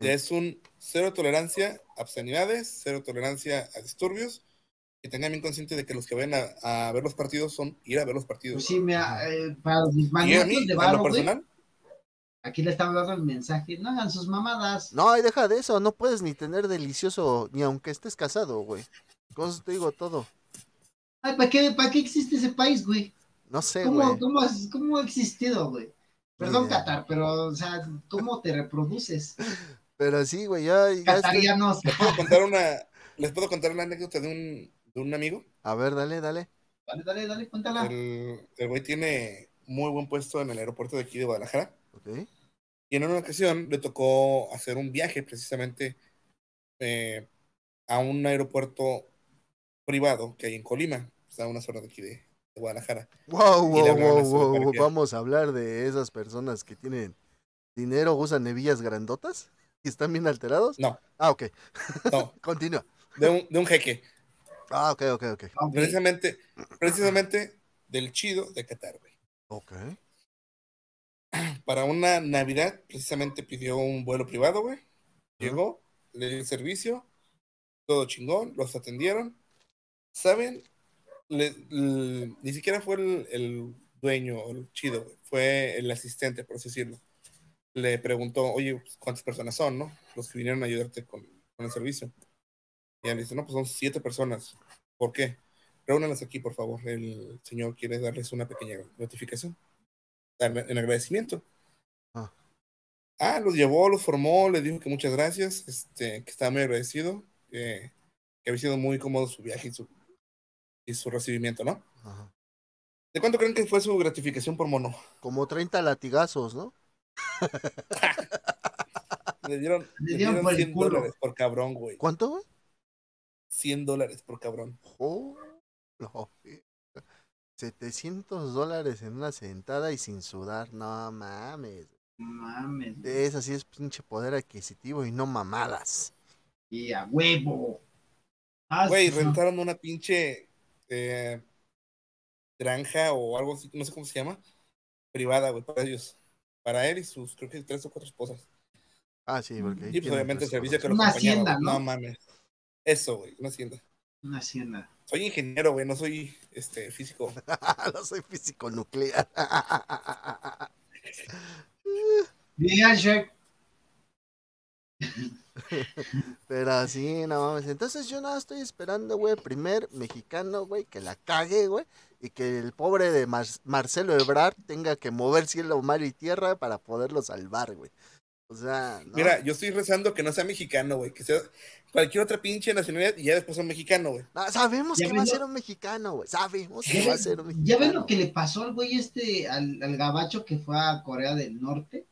Ya es un cero tolerancia a obscenidades, cero tolerancia a disturbios. Que tengan bien consciente de que los que vayan a, a ver los partidos son ir a ver los partidos. Pues sí, mira, eh, para los y a mí, de güey, personal, aquí le están dando el mensaje, no hagan sus mamadas. No, y deja de eso, no puedes ni tener delicioso, ni aunque estés casado, güey. Con eso te digo todo. Ay, ¿para qué, ¿para qué existe ese país, güey? No sé, ¿Cómo, güey. cómo, has- ¿Cómo ha existido, güey? Perdón. Qatar, pero, o sea, ¿cómo te reproduces? Pero sí, güey, ya, ya estoy- Catarianos. les puedo contar una, les puedo contar una anécdota de un, de un amigo. A ver, dale, dale. Dale, dale, dale, cuéntala. El, el güey tiene muy buen puesto en el aeropuerto de aquí de Guadalajara. Ok. Y en una ocasión le tocó hacer un viaje precisamente eh, a un aeropuerto privado que hay en Colima, está a unas horas de aquí de, de Guadalajara. Wow, wow, wow, wow, Vamos a hablar de esas personas que tienen dinero, usan hebillas grandotas y están bien alterados. No, Ah, ok. no, Continúa. de un, de un jeque. Ah, ok, ok, ok. Ok. Precisamente, precisamente del chido de Qatar, güey. Ok. Para una Navidad, precisamente pidió un vuelo privado, güey. Llegó, le dio el servicio, todo chingón, los atendieron. ¿Saben? Le- ni siquiera fue el, el dueño o el chido, güey, fue el asistente, por así decirlo. Le preguntó, oye, pues, ¿cuántas personas son, no? Los que vinieron a ayudarte con, con el servicio. Y él dice, no, pues son siete personas. ¿Por qué? Reúnanlas aquí, por favor. El señor quiere darles una pequeña notificación. En en agradecimiento. Ah. Ah, los llevó, los formó, le dijo que muchas gracias, este, que estaba muy agradecido, que, que había sido muy cómodo su viaje y su, y su recibimiento, ¿no? Ajá. ¿De cuánto creen que fue su gratificación por mono? Como 30 latigazos, ¿no? Le dieron, Le le dieron dieron por el 100 culo. dólares por cabrón, güey. ¿Cuánto, güey? 100 dólares por cabrón. Oh, no. 700 dólares en una sentada y sin sudar. No mames. Mames. Es así, es pinche poder adquisitivo y no mamadas. Y a huevo. Ah, Güey, rentaron una pinche eh, granja o algo así, no sé cómo se llama, privada, güey, para ellos. Para él y sus, creo que tres o cuatro esposas. Ah, sí, porque. Y pues obviamente el servicio que lo Una acompañaba. hacienda. ¿no? No mames. Eso, güey, una hacienda. Una hacienda. Soy ingeniero, güey, no soy este físico. no soy físico nuclear. Shrek. Pero así, no mames. Entonces yo nada estoy esperando, güey, primer mexicano, güey, que la cague, güey. Y que el pobre de Mar- Marcelo Ebrard tenga que mover cielo, mar y tierra para poderlo salvar, güey. O sea, no. Mira, yo estoy rezando que no sea mexicano, güey. Que sea cualquier otra pinche nacionalidad y ya después un mexicano, güey. No, sabemos que va a ser un mexicano, güey. Sabemos ¿Ya que va a ser un mexicano. ¿Ya ves lo que le pasó al güey este, al, al gabacho que fue a Corea del Norte?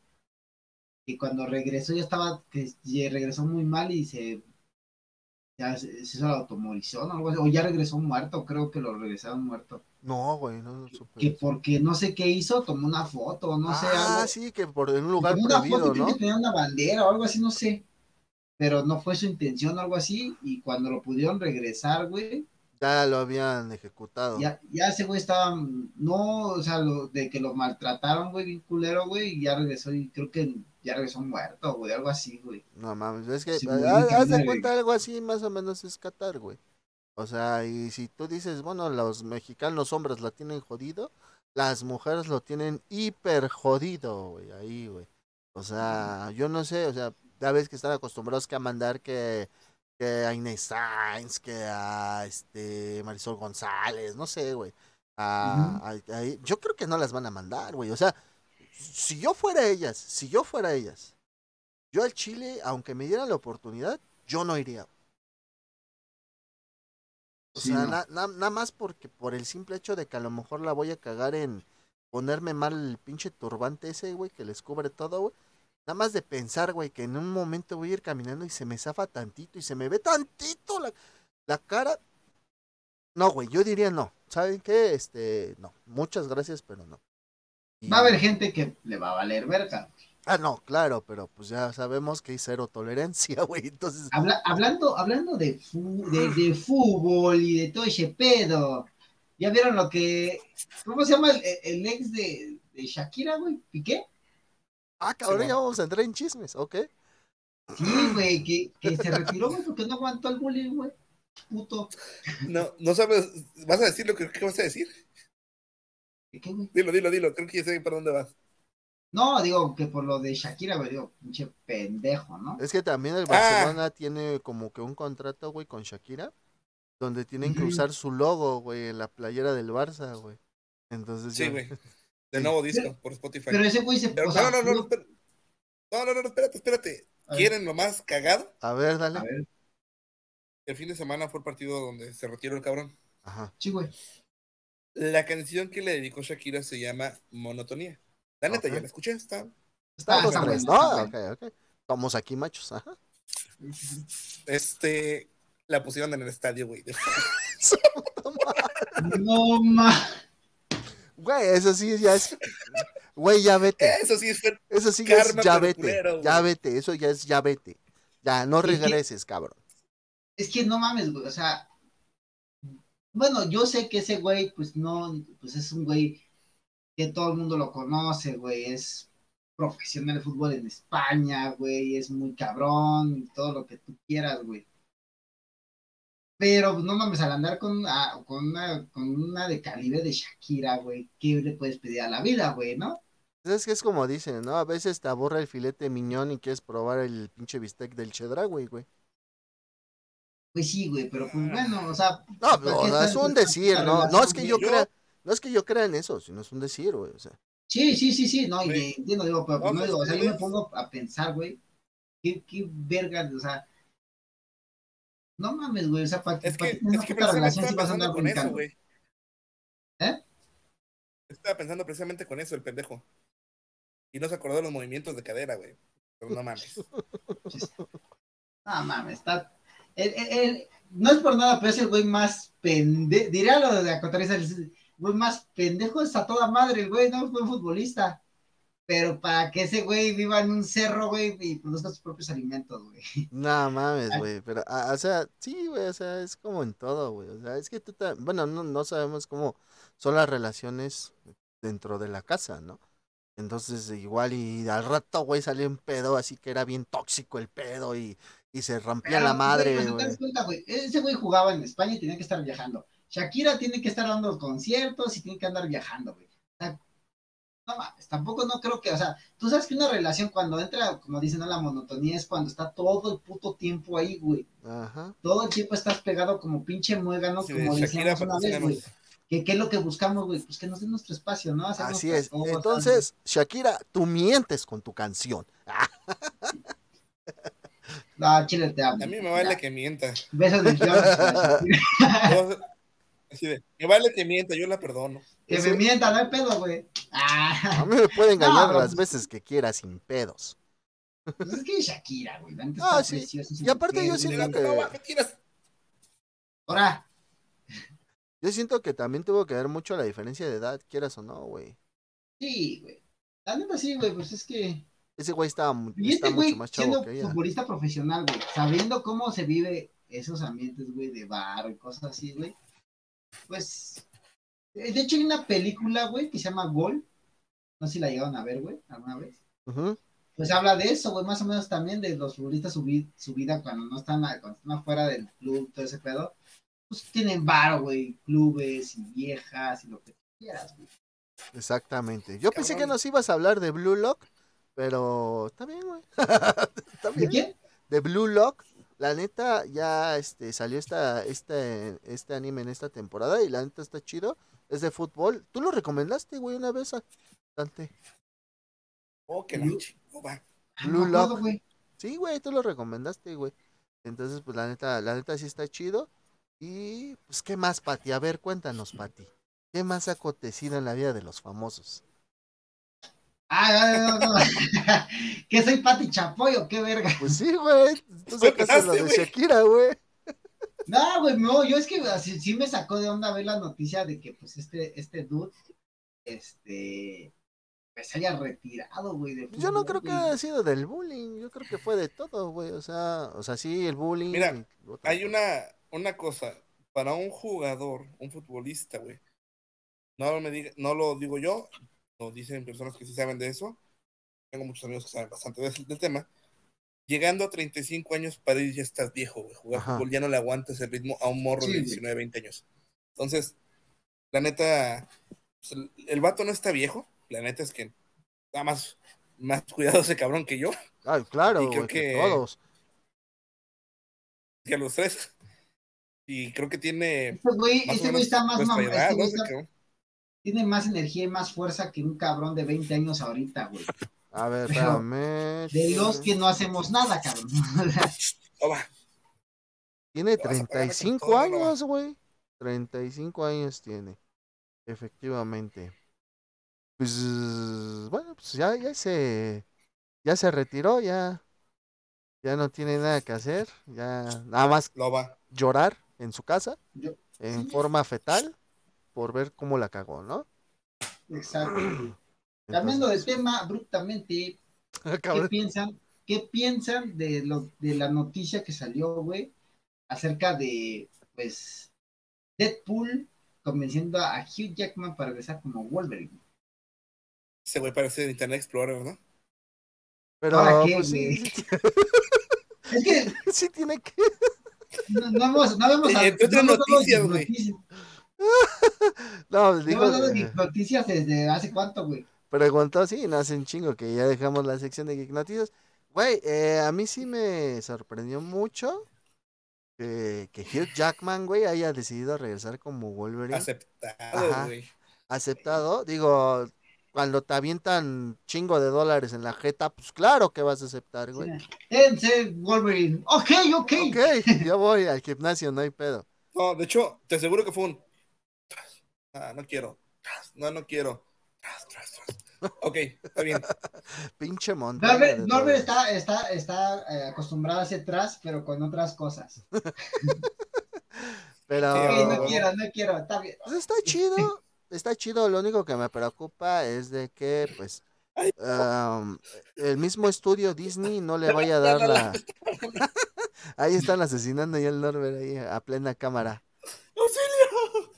Y cuando regresó ya estaba, que regresó muy mal y se, ya se, se hizo la automorización o algo así, o ya regresó muerto, creo que lo regresaron muerto. No, güey, no, no supe Que porque no sé qué hizo, tomó una foto, no sé, ah, sí, que por en un lugar tomó una foto prohibido, y creo ¿no? que tenía una bandera o algo así, no sé. Pero no fue su intención o algo así, y cuando lo pudieron regresar, güey, Ya lo habían ejecutado. Ya, ya ese güey estaba, mm, no, o sea, lo, de que lo maltrataron, güey, bien culero, güey, y ya regresó, y creo que ya regresó muerto, güey, algo así, güey. No mames, es que Sí, haz- de- cuenta algo así, más o menos es Qatar, güey. O sea, y si tú dices, bueno, los mexicanos hombres la tienen jodido, las mujeres lo tienen hiper jodido, güey, ahí, güey. O sea, yo no sé, o sea, ya ves que están acostumbrados que a mandar que, que a Inés Sainz, que a este Marisol González, no sé, güey. A- a- a- yo creo que no las van a mandar, güey. O sea, si yo fuera ellas, si yo fuera ellas, yo al Chile, aunque me dieran la oportunidad, yo no iría. O Sí, sea, no. na- na- nada más porque por el simple hecho de que a lo mejor la voy a cagar en ponerme mal el pinche turbante ese, güey, que les cubre todo, güey. Nada más de pensar, güey, que en un momento voy a ir caminando y se me zafa tantito y se me ve tantito la, la cara. No, güey, yo diría no. ¿Saben qué? Este, no. Muchas gracias, pero no. Y- Va a haber gente que le va a valer verga. Ah, no, claro, pero pues ya sabemos que hay cero tolerancia, güey. Entonces, Habla- hablando, hablando de, de fútbol y de todo ese pedo, ¿ya vieron lo que, cómo se llama el, el ex de, de Shakira, güey? ¿Piqué? Ah, cabrón, Sí, ya vamos a entrar en chismes, ¿ok? Sí, güey, que, que se retiró, güey, porque no aguantó el bullying, güey. Puto. No, no sabes, ¿vas a decir lo que, que vas a decir? ¿De qué, güey? Dilo, dilo, dilo, creo que ya sé para dónde vas. No, digo que por lo de Shakira, güey, digo, pinche pendejo, ¿no? Es que también el Ah. Barcelona tiene como que un contrato, güey, con Shakira, donde tienen que usar su logo, güey, en la playera del Barça, güey. Entonces Sí, güey. De nuevo disco por Spotify. Pero ese güey se... Pero o no, sea, no, no, no, no, no, no, espérate, espérate. ¿Quieren lo más cagado? A ver, dale. A ver, El fin de semana fue el partido donde se retiró el cabrón. Ajá. sí, güey. La canción que le dedicó Shakira se llama Monotonía. La neta, ya la escuché, está. Está, Estamos está tres, bueno, ¿no? está Ok, ok. Estamos aquí, machos. Ajá. Este. La pusieron en el estadio, güey. No, ma. Güey, eso sí ya es. Güey, ya vete. Eso sí fue. Eso sí ya es Karma, ya pero vete. culero, Ya vete. Eso ya es ya vete. Ya, no Es que- regreses, cabrón. Es que no mames, güey, o sea... Bueno, yo sé que ese güey, pues no, pues es un güey que todo el mundo lo conoce, güey, es profesional de fútbol en España, güey, es muy cabrón, y todo lo que tú quieras, güey. Pero pues, no mames, al andar con, ah, con, una, con una de calibre de Shakira, güey, ¿qué le puedes pedir a la vida, güey, no? Es que es como dicen, ¿no? A veces te aburre el filete miñón y quieres probar el pinche bistec del chedraui, güey. Pues sí, güey, pero pues bueno, o sea... No, ¿para pero, qué o sea, es un decir, ¿no? No es que yo güey? crea, no es que yo crea en eso, sino es un decir, güey. O sea, Sí, sí, sí, sí, no, y Güey. entiendo, digo, pero pues, No, no, digo, o sea, yo me pongo a pensar, güey, qué, qué verga, o sea, no mames, güey, o sea, para Es que, es que puta relación si estaba vas a pensando andar con eso, güey. ¿Eh? Estaba pensando precisamente con eso, el pendejo. Y no se acordó de los movimientos de cadera, güey. Pero no mames. No mames, está, el- el- el- no es por nada, pero es el güey más pendejo, diría lo de la cotorriza, el güey más pendejo es a toda madre, el güey no fue futbolista, pero para que ese güey viva en un cerro, güey, y produzca sus propios alimentos, güey. no mames, güey. Pero, ah, o sea, sí, güey, o sea, es como en todo, güey. O sea, es que tú, ta- bueno, no, no sabemos cómo son las relaciones dentro de la casa, ¿no? Entonces, igual y al rato, güey, salió un pedo así que era bien tóxico el pedo y, y se rompía la Pero, madre, güey, pues, ¿te güey. das cuenta, güey? Ese güey jugaba en España y tenía que estar viajando. Shakira tiene que estar dando conciertos y tiene que andar viajando, güey. O sea, no mames, tampoco no creo que, o sea, tú sabes que una relación cuando entra, como dicen, a la monotonía es cuando está todo el puto tiempo ahí, güey. Ajá. Todo el tiempo estás pegado como pinche muégano, Sí, como decíamos una vez, güey. ¿Qué, ¿Qué es lo que buscamos, güey? Pues que nos den nuestro espacio, ¿no? Hacer Así es. cosas, Entonces, Shakira, tú mientes con tu canción. No, chile, te amo. A mí me vale que mienta. Besos de George. Yo- así de, me vale que mienta, yo la perdono. que me mienta, no hay pedo, güey. A Ah, mí me puede engañar No, las pues- veces que quiera sin pedos. pues es que es Shakira, güey. Ah, sí. preciosa Y aparte yo siento que- no, Yo siento que también tuvo que ver mucho la diferencia de edad, quieras o no, güey. sí, güey. Neta sí, güey, pues es que... Ese güey estaba, Y está este güey, mucho más chavo siendo que ella. futbolista profesional, güey, sabiendo cómo se vive esos ambientes, güey, de bar y cosas así, güey, pues, de hecho hay una película, güey, que se llama Gol, no sé si la llegaron a ver, güey, alguna vez, pues habla de eso, güey, más o menos también de los futbolistas su, vi- su vida cuando no están, cuando están afuera del club, todo ese pedo, pues tienen bar, güey, clubes y viejas y lo que quieras, güey. Exactamente. Yo pensé que nos ibas a hablar de Blue Lock, pero está bien, güey. está ¿De quién? De Blue Lock. La neta, ya este salió esta, este, este anime en esta temporada y la neta está chido. Es de fútbol. Tú lo recomendaste, güey, una vez, Dante. Oh, que la Blue-. Ah, Blue no me acuerdo, Lock. güey. Sí, güey, tú lo recomendaste, güey. Entonces, pues la neta, la neta sí está chido. Y pues, ¿qué más, Pati? A ver, cuéntanos, Pati. ¿Qué más ha acontecido en la vida de los famosos? Ah, no, no, no. ¿Qué soy Pati Chapoy o qué verga? Pues sí, güey. Tú ¿Qué sacaste lo de? Shakira, güey. No, güey, no, yo es que así, sí me sacó de onda ver la noticia de que pues este, este dude, este, pues se haya retirado, güey. de Yo no creo que haya sido del bullying. Yo creo que fue de todo, güey. O sea, o sea, sí, el bullying. Mira, Hay cosa. una, una cosa, para un jugador, un futbolista, güey, no me diga, no lo digo yo, lo dicen personas que sí saben de eso, tengo muchos amigos que saben bastante del, del tema, llegando a 35 años para ir ya estás viejo, güey, jugar Ajá. fútbol ya no le aguantas el ritmo a un morro Sí, de güey. 19, 20 años. Entonces, la neta, pues, el, el vato no está viejo, la neta es que nada más, más cuidado ese cabrón que yo, Ay, claro, y creo güey, que que- todos. que a los tres. Y creo que tiene Este güey, este güey está más nuestra mam- edad, este ¿no? güey Ese está- cabrón. tiene más energía y más fuerza que un cabrón de 20 años ahorita, güey. A ver, Pero, espérame. De los que no hacemos nada, cabrón. Va. Tiene vas a pagarme con 35 todo, años, güey. 35 años tiene. Efectivamente. Pues, bueno, pues ya, ya se, ya se retiró, ya, ya no tiene nada que hacer, ya nada más Lo va. llorar en su casa, Yo- en sí. forma fetal, por ver cómo la cagó, ¿no? Exacto. Cambiando de tema abruptamente, ¿qué Cabrón. piensan? ¿Qué piensan de lo de la noticia que salió, güey, acerca de pues Deadpool convenciendo a Hugh Jackman para regresar como Wolverine? Ese güey parece de Internet Explorer, ¿no? Pero, ¿Ahora qué, pues sí, Es que sí tiene que. no, no hemos, no hemos, Eh, no entre otras noticias, Geek güey. noticias. No, No dijo, hemos dado noticias desde hace cuánto, güey. Preguntó, sí, no hace un chingo que ya dejamos la sección de Geek Noticias. Güey, eh, a mí sí me sorprendió mucho que, que Hugh Jackman, güey, haya decidido regresar como Wolverine. Aceptado, Ajá. güey. Aceptado. Digo, cuando te avientan chingo de dólares en la jeta, pues claro que vas a aceptar, güey. Tense Wolverine. Ok, ok. Ok, yo voy al gimnasio, no hay pedo. No, de hecho, te aseguro que fue un. Ah, no quiero. No, no quiero. Ok, está bien. Pinche montaña Norbert, está, está, está eh, acostumbrado a hacer tras, pero con otras cosas. Pero... No, quiero, no quiero, está bien. Pues está chido, está chido. Lo único que me preocupa es de que, pues, el mismo estudio Disney no le vaya a dar la. ahí están asesinando ya el Norbert ahí a plena cámara. ¡Auxilio!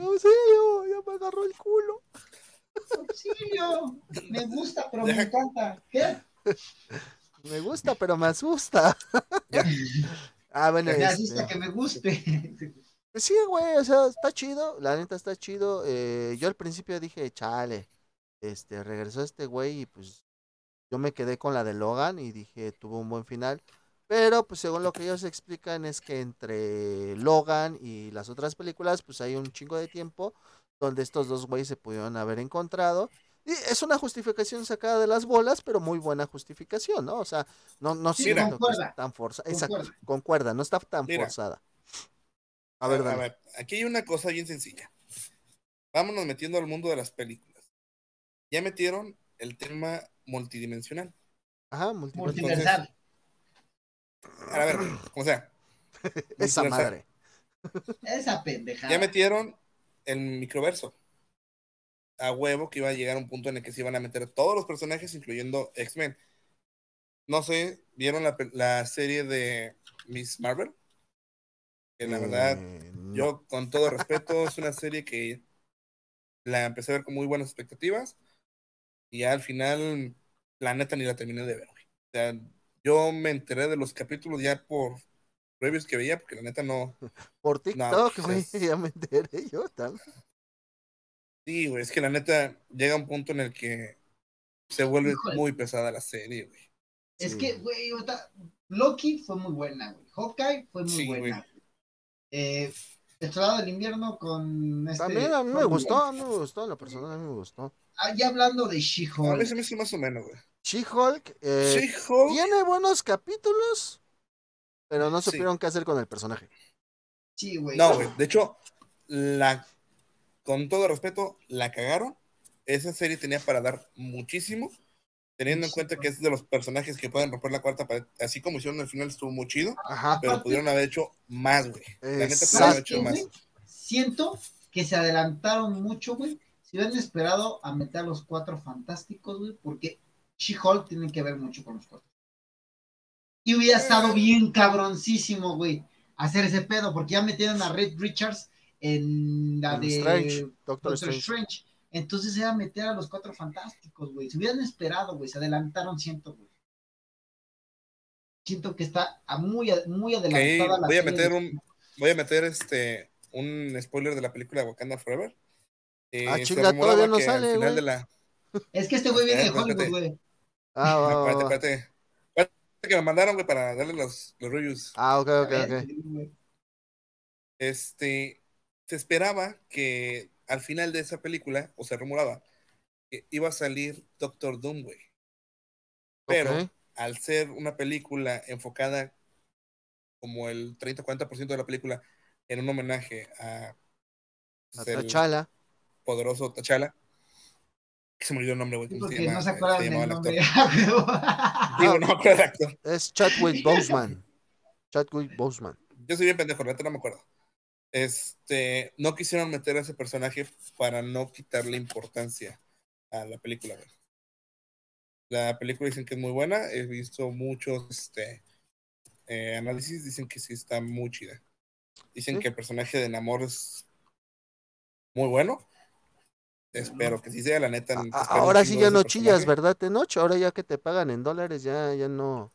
¡Auxilio! Ya me agarró el culo. Auxilio, me gusta, pero me encanta. ¿Qué? Me gusta, pero me asusta. ah, bueno, Me este, asusta que me guste. Pues sí, güey, o sea, está chido, la neta está chido. Eh, yo al principio dije, chale, este, regresó este güey y pues yo me quedé con la de Logan y dije, tuvo un buen final. Pero pues según lo que ellos explican es que entre Logan y las otras películas pues hay un chingo de tiempo donde estos dos güeyes se pudieron haber encontrado. Y es una justificación sacada de las bolas, pero muy buena justificación, ¿no? O sea, no, no Sí, siento que concuerda, esté tan forzada. Exacto, concuerda. concuerda, no está tan Mira. forzada. A A ver, ver, dale. aquí hay una cosa bien sencilla. Vámonos metiendo al mundo de las películas. Ya metieron el tema multidimensional. Ajá, multiverso. Multiversal. A ver, o sea, Esa madre. Esa pendejada. ya metieron el microverso. A huevo que iba a llegar un punto en el que se iban a meter todos los personajes, incluyendo X-Men. No sé, ¿vieron la, la serie de Miss Marvel? Que la verdad, no. yo con todo respeto, es una serie que la empecé a ver con muy buenas expectativas. Y ya al final, la neta ni la terminé de ver. O sea, yo me enteré de los capítulos ya por reviews que veía, porque la neta no. Por TikTok, pues, güey, ya me enteré yo también. Sí, güey, es que la neta llega un punto en el que se vuelve Híjole. muy pesada la serie, güey. Es Sí. que, güey, Loki fue muy buena, güey. Hawkeye fue muy Sí, buena. güey. Eh, el soldado del invierno con este. También a mí me gustó, a mí me gustó, en lo personal a mí me gustó. Ah, ya hablando de A mí She-Hulk. se me hizo más o menos, güey. She-Hulk eh, She-Hulk, tiene buenos capítulos, pero no Sí. supieron qué hacer con el personaje. Sí, güey. No, güey. De hecho, la, con todo respeto, la cagaron. Esa serie tenía para dar muchísimo. Teniendo en cuenta que es de los personajes que pueden romper la cuarta pared. Así como hicieron al final, estuvo muy chido. Ajá. Pero pudieron haber hecho más, güey. La neta, pudieron haber hecho más. güey? Siento que se adelantaron mucho, güey. Si hubieran esperado a meter a los cuatro fantásticos, güey, porque She-Hulk tiene que ver mucho con los cuatro. Y hubiera estado bien cabroncísimo, güey, hacer ese pedo, porque ya metieron a Red Richards en la En de Strange, Doctor, Doctor Strange. Strange. Entonces era meter a los cuatro fantásticos, güey. Si hubieran esperado, güey, se adelantaron, siento, güey. Siento que está a muy, muy adelantada la voy a meter de- un, voy a meter este un spoiler de la película Wakanda Forever. Eh, Ah, se chinga, rumoraba todavía no sale, güey. la. Es que este güey viene de Hollywood, güey. Ah, va, va, Espérate, va. espérate. Espérate que me mandaron, güey, para darle los, los reviews. Ah, ok, A ok, ver, ok. Este, se esperaba que al final de esa película, o se rumoraba, que iba a salir Doctor Doom, güey. Pero Ok. al ser una película enfocada como el 30-40% de la película en un homenaje a el T'Challa. poderoso T'Challa, que se me olvidó el nombre, güey. No se eh, acuerdan se del nombre. Digo, no actor. Es Chadwick Boseman. Chadwick Boseman. Yo soy bien pendejo, no me acuerdo. Este, no quisieron meter a ese personaje para no quitarle importancia a la película. La película dicen que es muy buena, he visto muchos este, eh, análisis, dicen que sí está muy chida. Dicen Sí. que el personaje de Namor es muy bueno. Espero que sí sea, la neta. Ahora sí ya de no chillas, personaje. ¿verdad, Tenoch? Ahora ya que te pagan en dólares, ya, ya no,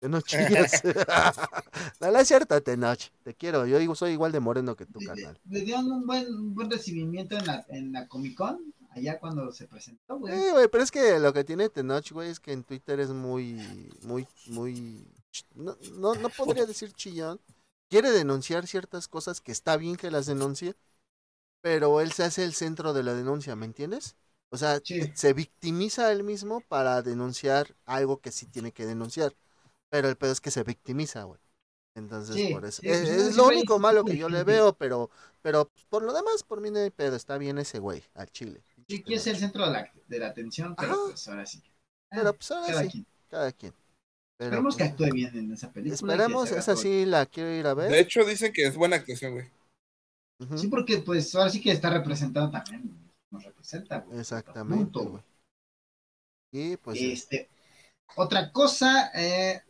ya no chillas. no, es cierto, Tenoch. Te quiero, yo digo, soy igual de moreno que tú, Le- carnal. Le dieron un buen, un buen recibimiento en la, en la Comic Con, allá cuando se presentó, güey. Eh, güey, pero es que lo que tiene Tenoch, güey, es que en Twitter es muy, muy, muy, no, no, no podría decir chillón. Quiere denunciar ciertas cosas que está bien que las denuncie, pero él se hace el centro de la denuncia, ¿me entiendes? O sea, Sí. se victimiza a él mismo para denunciar algo que sí tiene que denunciar. Pero el pedo es que se victimiza, güey. Entonces, Sí, por eso. sí, es, pues, es uno lo único malo que "Uy, yo le gente". veo, pero, pero por lo demás, por mí no hay pedo. Está bien ese güey, al chile. Sí, quiere ser el centro de la, de la atención, pero Ajá. pues ahora sí. Ah, Pero pues ahora cada sí, quien. cada quien. Pero, Esperemos que pues, actúe bien en esa película. que Esperemos, esa sí la quiero ir a ver. De hecho, dicen que es buena actuación, güey. Sí, porque pues ahora sí que está representado también. Nos representa, güey. Exactamente, Punto, güey. Y pues, Este, otra cosa, eh,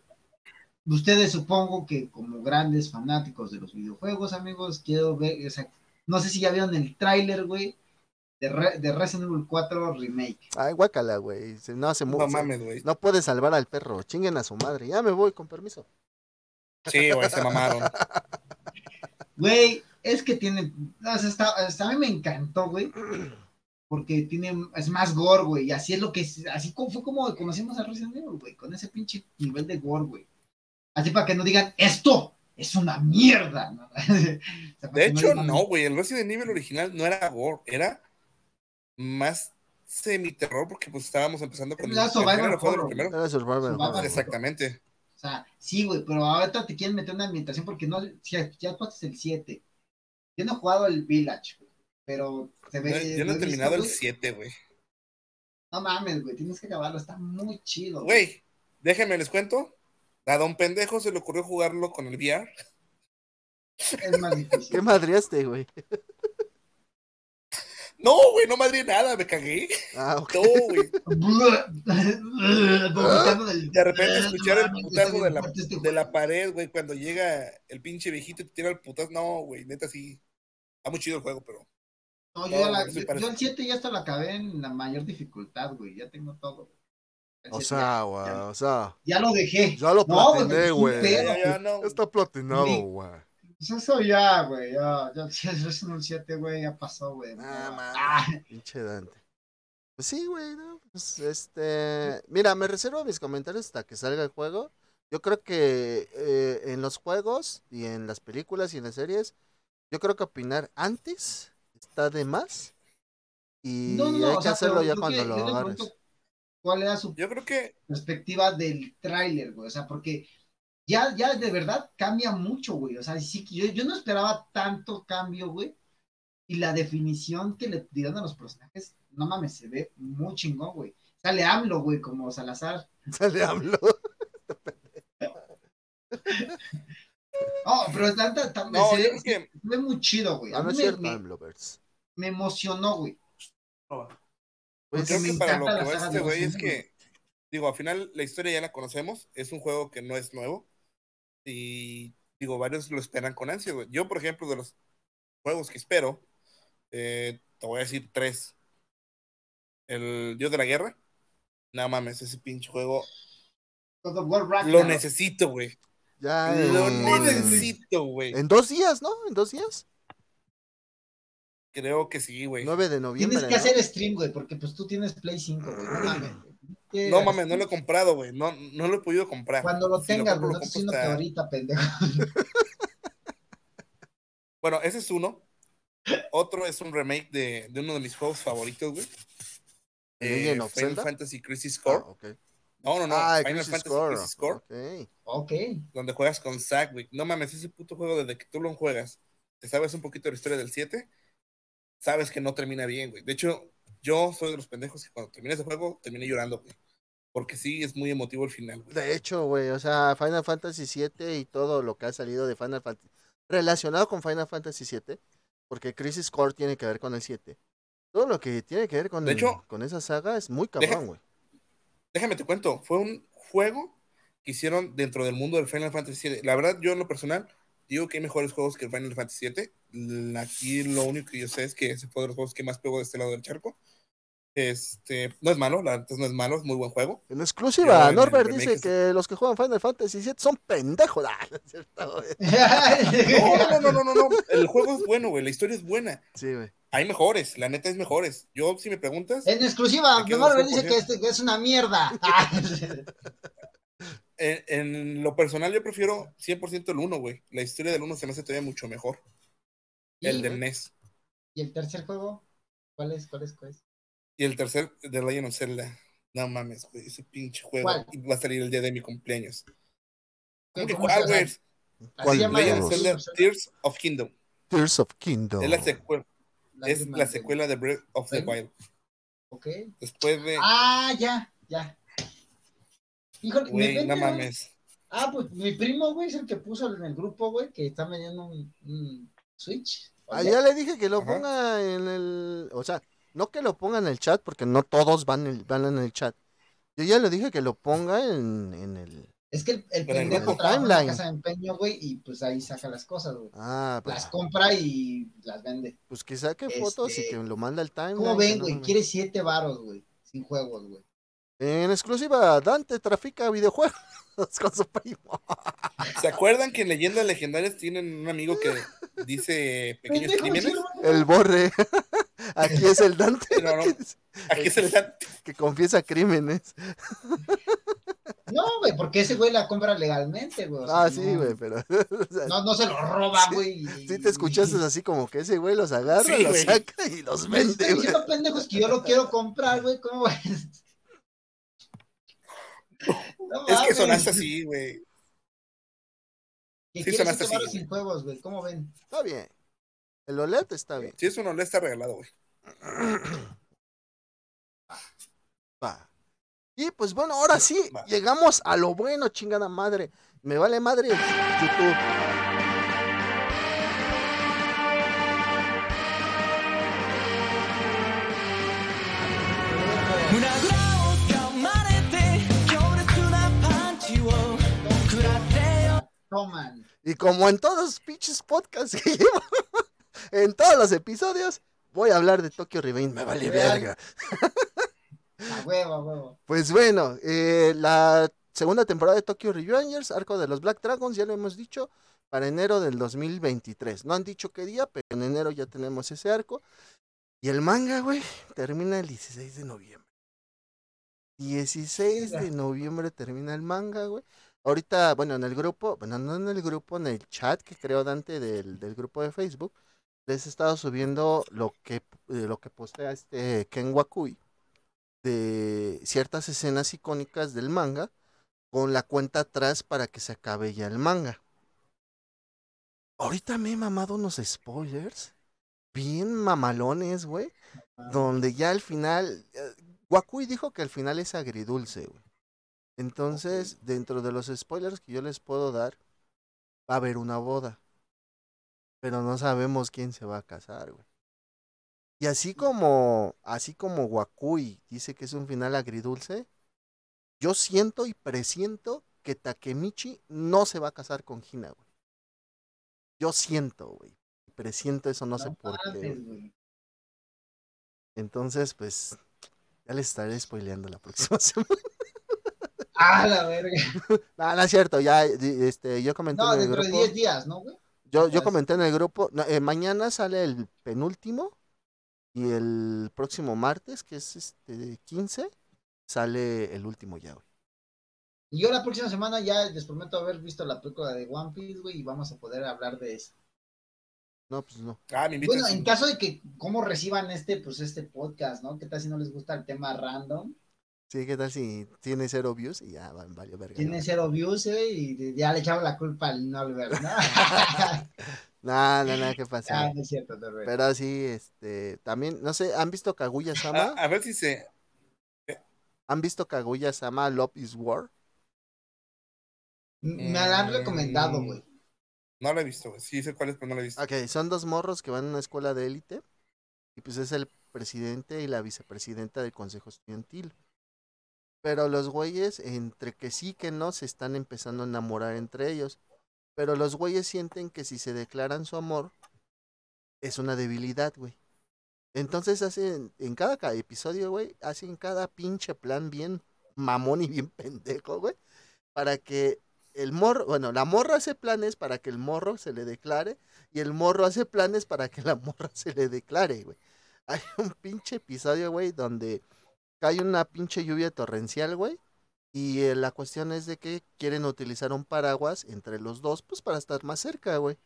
ustedes supongo que como grandes fanáticos de los videojuegos, amigos, quiero ver, o sea, no sé si ya vieron el tráiler, güey, de, Re- de Resident Evil 4 Remake. ay, guácala, güey. No se No mames, güey. No puede salvar al perro. Chinguen a su madre. Ya me voy, con permiso. Sí, güey, se mamaron. Güey, Es que tiene, o sea, está, hasta a mí me encantó, güey. Porque tiene, es más gore, güey. Y así es lo que, así como, fue como conocimos a Resident Evil, güey. Con ese pinche nivel de gore, güey. Así para que no digan, esto es una mierda. ¿no? O sea, para De hecho, no, güey. El Resident Evil original no era gore, era más semiterror porque pues estábamos empezando con horror. Era. Survival. horror. Exactamente. O sea, sí, güey, pero ahorita te quieren meter una ambientación porque no, si ya, ya jugaste el 7. Yo no he jugado el Village, güey, pero se ve. yo no he visto, terminado el güey. 7, güey. No mames, güey, tienes que acabarlo, está muy chido. Güey, déjenme les cuento. A don pendejo se le ocurrió jugarlo con el VR. Es más difícil. ¿Qué madriaste, güey? No, güey, no madre nada, me cagué. Ah, ok. No, güey. De repente escuchar el No putazo de la, este de la juego. pared, güey, cuando llega el pinche viejito y te tira el putazo. No, güey, neta sí. Está muy chido el juego, pero. No, yo, ya la- No, yo- parece. yo el 7 ya hasta lo acabé en la mayor dificultad, güey. Ya tengo todo. güey. O 7 sea, güey, o sea, ya lo dejé. ya lo No, güey, platiné, güey. pedo. Ya, ya, no. Está platinado, Sí. güey. Pues eso ya, güey. Ya, ya, si es Resident Evil 7, güey, ya pasó, güey. Ah, No, man. ah, Pinche Dante. Pues sí, güey, ¿no? Pues este. Mira, me reservo mis comentarios hasta que salga el juego. Yo creo que eh, en los juegos y en las películas y en las series, yo creo que opinar antes está de más. Y no, no, hay o que sea, hacerlo ya cuando que- lo agarres. ¿Cuál era su Yo creo que. perspectiva del tráiler, güey? O sea, porque ya, ya de verdad cambia mucho, güey. O sea, sí, yo, yo no esperaba tanto cambio, güey. Y la definición que le dieron a los personajes, no mames, se ve muy chingón, güey. Sale AMLO, güey, como Salazar. Sale hablo. Oh, pero está, está- está- No, se, creo que. se ve muy chido, güey. A Ah, no mí es me, cierto, me- AMLovers. me emocionó, güey. Pues, Creo me que para lo que va este güey es que. Digo, al final la historia ya la conocemos. Es un juego que no es nuevo. Y digo, varios lo esperan con ansia, güey. Yo, por ejemplo, de los juegos que espero, eh, te voy a decir tres. El Dios de la Guerra. No mames, ese pinche juego. God of War Lo necesito, güey. ya Lo en, necesito, güey. en dos días, ¿no? En dos días. Creo que sí, güey. 9 de noviembre. Tienes que ¿no? hacer stream, güey, porque pues tú tienes Play 5, güey. No mames. Güey. ¿Qué No mames, no lo he comprado, güey. No, no lo he podido comprar. Cuando lo Si tengas, compro, güey, lo no compro que hasta- ahorita, pendejo. Bueno, ese es uno. Otro es un remake de, de uno de mis juegos favoritos, güey. ¿The Eh, Final Zelda? Fantasy Crisis Ah, Core. ok. No, no, no. Ah, Final Crisis Fantasy Core. Crisis Core. ok. Ok. Donde juegas con Zack, güey. No mames, ese puto juego desde que tú lo juegas, te sabes un poquito de la historia del 7, sabes que no termina bien, güey. De hecho, yo soy de los pendejos que cuando terminé ese juego, terminé llorando, güey. Porque sí, es muy emotivo el final, güey. De hecho, güey, o sea, Final Fantasy VII y todo lo que ha salido de Final Fantasy relacionado con Final Fantasy VII, porque Crisis Core tiene que ver con el 7. Todo lo que tiene que ver con, De hecho, con esa saga es muy cabrón, güey. Déjame te cuento, fue un juego que hicieron dentro del mundo del Final Fantasy VII. La verdad, yo en lo personal digo que hay mejores juegos que el Final Fantasy VII. Aquí lo único que yo sé es que ese fue de los juegos que más pegó de este lado del charco. Este, no es malo, la verdad no es malo, es muy buen juego. En exclusiva, Norbert dice que los que juegan Final Fantasy VII son pendejos. Ah, no. No, no, no, no, no, no. El juego es bueno, güey. La historia es buena. Sí, güey. Hay mejores, la neta es mejores. Yo, si me preguntas, En exclusiva, 100%. dice que, este, que es una mierda. Ah, en, en lo personal, yo prefiero 100% el 1, güey. La historia del 1 se me hace todavía mucho mejor. El ¿Y, del NES. ¿Y el tercer juego? ¿Cuál es? ¿Cuál es? ¿Cuál es? Y el tercer de Legend of Zelda. No mames, güey. Ese pinche juego. ¿Cuál? Y va a salir el día de mi cumpleaños. ¿Cómo que ¿Cómo cuál, Legend of. Zelda Tears of Kingdom. Tears of Kingdom. Es la, secue- es la secuela de Breath of the ¿Sí? Wild. Ok. Después de. Ah, ya, ya. Híjole, me no mames. Ah, pues mi primo, güey, es el que puso en el grupo, güey, que está vendiendo un, un Switch. Ah, ya le dije que lo Ajá. ponga en el. O sea, no que lo ponga en el chat, porque no todos van, el- van en el chat. Yo ya le dije que lo ponga en, en el. Es que el, el pendejo el trabaja en timeline. casa de empeño, güey, y pues ahí saca las cosas, güey. Ah, pues, Las compra y las vende. pues que saque fotos y Este, que lo manda al time. ¿Cómo ven, güey? Quiere siete varos, güey, sin juegos, güey. En exclusiva, Dante trafica videojuegos con su primo. ¿Se acuerdan que en Leyendas Legendarias tienen un amigo que dice pequeños crímenes? El borre. Aquí es el Dante No, no, Aquí se le da. que confiesa crímenes. No, güey, porque ese güey la compra legalmente, güey. Ah, sí, güey, pero. o sea, No, no se lo roba, Sí, güey. Sí te escuchaste así como que ese güey los agarra, Sí, los saca y los vende, están güey. diciendo pendejos que yo lo quiero comprar, güey. ¿Cómo ves? No Es que mames. sonaste así, güey. Que sí quieres sonaste así, sin juegos, güey. ¿Cómo ven? Está bien. El OLED está bien. Si es un OLED está regalado, güey. Va. Y pues bueno, ahora sí, Va. llegamos a lo bueno, chingada madre. Me vale madre YouTube. Toman. Y como en todos los pinches podcasts que llevo, en todos los episodios, voy a hablar de Tokyo Revenge. Me vale verga. A huevo, a huevo. Pues bueno, eh, la segunda temporada de Tokyo Revengers, arco de los Black Dragons, ya lo hemos dicho, para enero del 2023. No han dicho qué día, pero en enero ya tenemos ese arco. Y el manga, güey, termina el 16 de noviembre. 16 de noviembre termina el manga, güey. Ahorita, bueno, en el grupo, bueno, no en el grupo, en el chat que creó Dante del, del grupo de Facebook, les he estado subiendo lo que, eh, lo que postea este Ken Wakui de ciertas escenas icónicas del manga con la cuenta atrás para que se acabe ya el manga. Ahorita me he mamado unos spoilers bien mamalones, güey, donde ya al final eh, Wakui dijo que al final es agridulce, güey. Entonces, dentro de los spoilers que yo les puedo dar, va a haber una boda. Pero no sabemos quién se va a casar, güey. Y así como, así como Wakui dice que es un final agridulce, yo siento y presiento que Takemichi no se va a casar con Hina, güey. Yo siento, güey. Presiento eso, no sé por qué. güey. Entonces, pues, ya les estaré spoileando la próxima semana. Ah, la verga. No, no es cierto, ya, este, yo comenté No, en el dentro de grupo. 10 días, ¿no, güey? Yo, yo comenté en el grupo, no, eh, mañana sale el penúltimo y el próximo martes, que es este 15, sale el último ya, güey. Y yo la próxima semana ya les prometo haber visto la película de One Piece, güey, y vamos a poder hablar de eso. No, pues no. Ah, me. Bueno, en caso de que cómo reciban este, pues este podcast, ¿no? ¿Qué tal si no les gusta el tema random? Sí, ¿qué tal si tiene cero views y ya van, vale, verga. Tiene ¿no? cero views, güey, y ya le echamos la culpa al Norbert, ¿no? No, no, no, ¿qué pasa? ah, no es cierto, Norbert. Pero sí, este, también, no sé, ¿han visto Kaguya Sama? Ah, a ver si se. ¿Han visto Kaguya Sama Love is War? Me la han Eh, recomendado, güey. No la he visto, güey. Sí sé cuál es, pero no la he visto. Ok, son dos morros que van a una escuela de élite y pues es el presidente y la vicepresidenta del consejo estudiantil. Pero los güeyes, entre que sí que no, se están empezando a enamorar entre ellos. Pero los güeyes sienten que si se declaran su amor, es una debilidad, güey. Entonces hacen, en cada, ca- episodio, güey, hacen cada pinche plan bien mamón y bien pendejo, güey. Para que el morro, bueno, la morra hace planes para que el morro se le declare y el morro hace planes para que la morra se le declare, güey. Hay un pinche episodio, güey, donde cae una pinche lluvia torrencial, güey. Y eh, la cuestión es de que quieren utilizar un paraguas entre los dos, pues para estar más cerca, güey.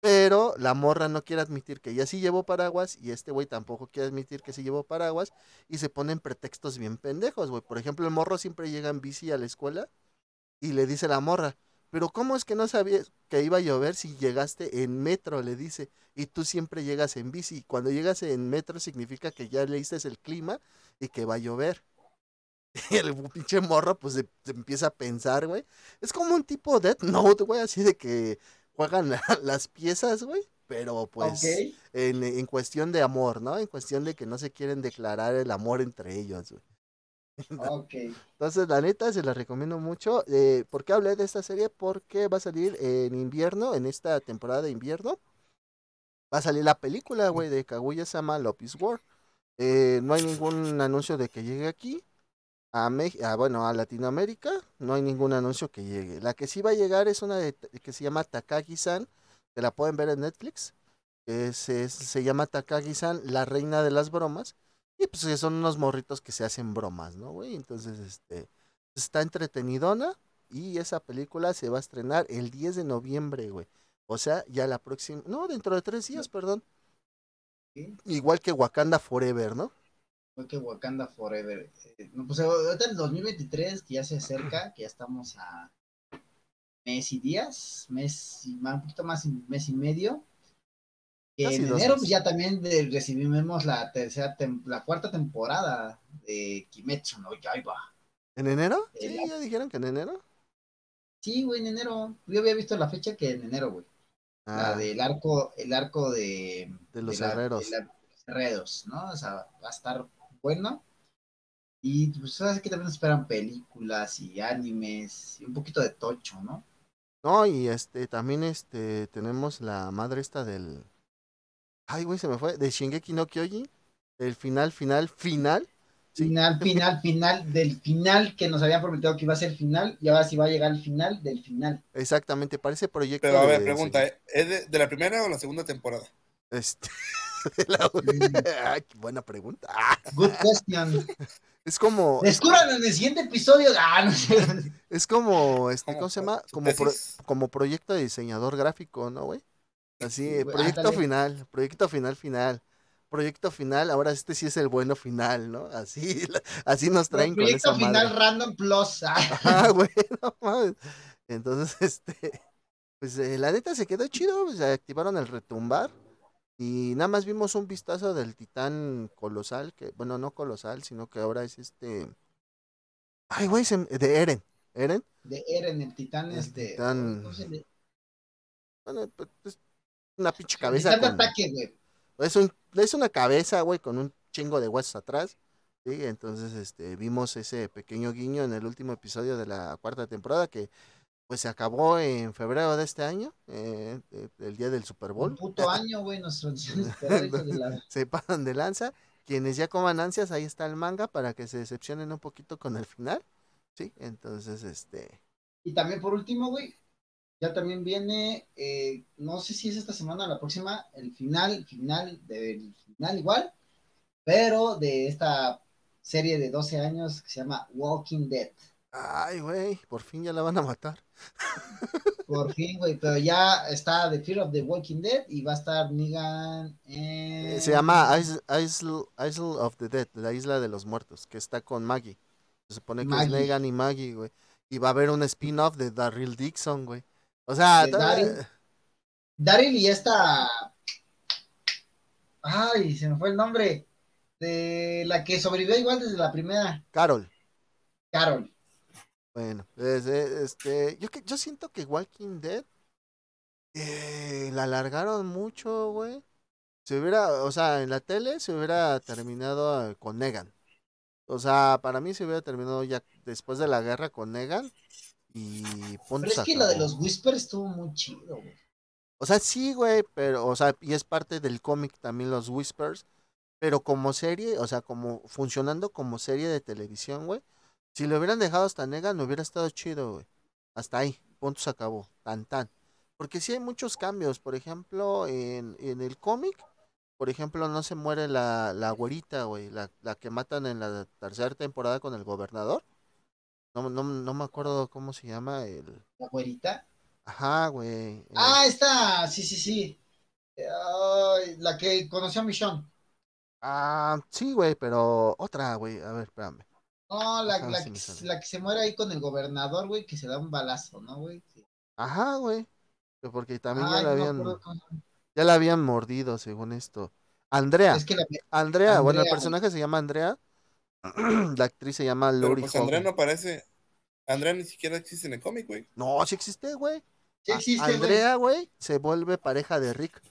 Pero la morra no quiere admitir que ella sí llevó paraguas y este güey tampoco quiere admitir que sí llevó paraguas y se ponen pretextos bien pendejos, güey. Por ejemplo, el morro siempre llega en bici a la escuela y le dice la morra, pero ¿cómo es que no sabías que iba a llover si llegaste en metro? Le dice, y tú siempre llegas en bici. Cuando llegas en metro significa que ya leíste el clima y que va a llover. Y el pinche morro pues se, se empieza a pensar, güey. Es como un tipo Death Note, güey, así de que juegan la- las piezas, güey. Pero pues en, en cuestión de amor, ¿no? En cuestión de que no se quieren declarar el amor entre ellos, güey. Entonces, la neta, se la recomiendo mucho. Eh, ¿Por qué hablé de esta serie? Porque va a salir en invierno, en esta temporada de invierno. Va a salir la película, güey, de Kaguya Sama Love is War. Eh, no hay ningún anuncio de que llegue aquí. A, Mex- a, bueno, a Latinoamérica no hay ningún anuncio que llegue. La que sí va a llegar es una de- que se llama Takagi-san, que la pueden ver en Netflix. se llama Takagi-san, la reina de las bromas. Y pues que son unos morritos que se hacen bromas, ¿no, güey? Entonces, este, está entretenidona y esa película se va a estrenar el 10 de noviembre, güey. O sea, ya la próxima, no, dentro de tres días, perdón. Sí. Igual que Wakanda Forever, ¿no? Fue que Wakanda Forever. Eh, no, pues ahorita el 2023 que ya se acerca, que ya estamos a mes y días, mes y más, un poquito más, mes y medio. Que Casi en enero pues, ya también de- recibimos la tercera, la cuarta temporada de Kimetsu no Yaiba. ¿En enero? Eh, Sí, la- ya dijeron que en enero. Sí, güey, en enero. Yo había visto la fecha que en enero, güey. La Ah, del arco, el arco de, De los herreros. de la- los herreros, ¿no? O sea, va a estar bueno. Y pues sabes que también nos esperan películas y animes y un poquito de tocho, ¿no? No, y este, también este, tenemos la madre esta del... Ay, güey, se me fue. De Shingeki no Kyojin. El final, final, final. Sí. Final, final, final del final que nos habían prometido que iba a ser final y ahora sí va a llegar el final del final. Exactamente, parece proyecto Pero a ver, de- pregunta, ¿eh? ¿es de, de la primera o la segunda temporada? Este, de la-. Ay, qué buena pregunta. Good question. es como, Descubran en el siguiente episodio. Ah, no sé. es como, este, ¿Cómo ¿cómo se llama? Como, pro- como proyecto de diseñador gráfico, ¿no, güey? Así, Sí, güey, proyecto ándale. final, proyecto final, final. Proyecto final, ahora este sí es el bueno final, ¿no? Así, así nos traen con Proyecto esa final madre. random plus. Ah. Güey, no mames. Entonces, este, pues eh, la neta se quedó chido, pues, se activaron el retumbar y nada más vimos un vistazo del titán colosal, que, bueno, no colosal, sino que ahora es este, ay, güey, se de Eren, Eren, De Eren, el titán, El este. titán. ¿cómo se le- bueno, pues, es una pinche cabeza con, ataque, güey. es un, es una cabeza, güey, con un chingo de huesos atrás. Sí, entonces este vimos ese pequeño guiño en el último episodio de la cuarta temporada que pues se acabó en febrero de este año, eh, eh, el día del Super Bowl. Un puto año, güey, la- Se pasan de lanza. Quienes ya coman ansias, ahí está el manga para que se decepcionen un poquito con el final. Sí, entonces este Y también por último, güey, ya también viene, eh, no sé si es esta semana o la próxima, el final, final, del final igual, pero de esta serie de 12 años que se llama Walking Dead. Ay, güey, por fin ya la van a matar. Por fin, güey, pero ya está The Fear of the Walking Dead y va a estar Negan en... Eh, Se llama Isle, Isle- Isle of the Dead, la isla de los muertos, que está con Maggie. Se supone que Maggie. es Negan y Maggie, güey. Y va a haber un spin-off de Daryl Dixon, güey. O sea, Daryl. Daryl y esta... Ay, se me fue el nombre. De la que sobrevivió igual desde la primera, Carol. Carol. Bueno, pues, este, yo, que- yo siento que Walking Dead eh, la alargaron mucho, güey. Se hubiera, o sea, en la tele se hubiera terminado eh, con Negan. O sea, para mí se hubiera terminado ya después de la guerra con Negan y punto. Pero es que lo de los Whispers estuvo muy chido, güey. O sea, sí, güey, pero, o sea, y es parte del cómic también los Whispers, pero como serie, o sea, como funcionando como serie de televisión, güey. Si lo hubieran dejado hasta Negan, no hubiera estado chido, güey. Hasta ahí, punto se acabó, tan tan. Porque sí hay muchos cambios, por ejemplo, en, en el cómic, por ejemplo, no se muere la, la güerita, güey, la, la que matan en la tercera temporada con el gobernador. No, no, no me acuerdo cómo se llama el... La güerita. Ajá, güey. eh, Ah, esta, sí, sí, sí. Ay, la que conoció a Michonne. Ah, sí, güey, pero otra, güey. A ver, espérame. No, la, la, que, la que se muere ahí con el gobernador, güey, que se da un balazo, ¿no, güey? Sí. Ajá, güey. que Porque también ya la habían, ya la habían mordido, según esto. Andrea, Es que la, Andrea, bueno, el personaje se llama Andrea. la actriz se llama Pero Lori pues Andrea no parece. Andrea ni siquiera existe en el cómic, güey. No, sí existe, güey. sí existe. Andrea, güey, se vuelve pareja de Rick.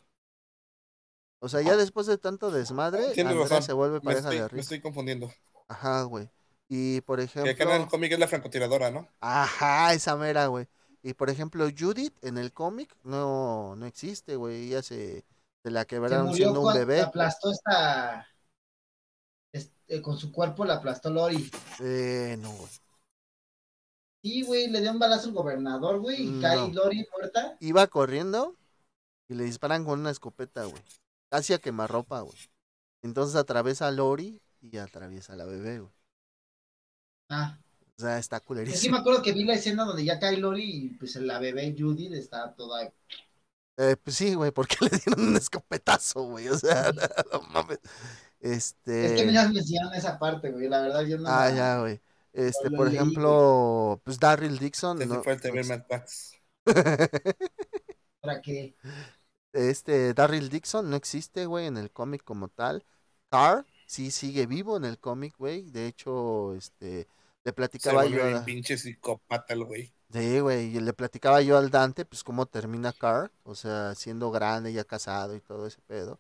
O sea, ya después de tanto desmadre, Tienes Andrea razón. se vuelve Me pareja estoy, de me Rick. estoy confundiendo. Ajá, güey. Y por Que acá en el ejemplo, cómic es la francotiradora, ¿no? ajá, esa mera, güey. Y por ejemplo, Judith en el cómic no, no existe, güey. Ella se, se la quebraron siendo un bebé. aplastó esta, es- eh, con su cuerpo la aplastó Lori. Eh, no, güey. Sí, güey, le dio un balazo al gobernador, güey, y No. cae Lori muerta. Iba corriendo y le disparan con una escopeta, güey. Casi a quemarropa, güey. Entonces atraviesa a Lori y atraviesa a la bebé, güey. Ah, O sea, está y sí culerísimo. me acuerdo que vi la escena donde ya cae Lori y pues la bebé Judy está toda... Eh, pues sí, güey, porque le dieron un escopetazo, güey. O sea, no mames. Este. Es que me mencionaron esa parte, güey, la verdad yo no... Ah, la- ya, güey. Este, por leí, ejemplo, pues Darryl Dixon. No- fue el TV no- Mad Max. Para que... este, Darryl Dixon no existe, güey, en el cómic como tal. Carr sí sigue vivo en el cómic, güey. De hecho, este, le Se platicaba yo. volvió a- pinche psicópata el güey. Sí, güey, y le platicaba yo al Dante, pues cómo termina Carr, o sea, siendo grande, ya casado y todo ese pedo.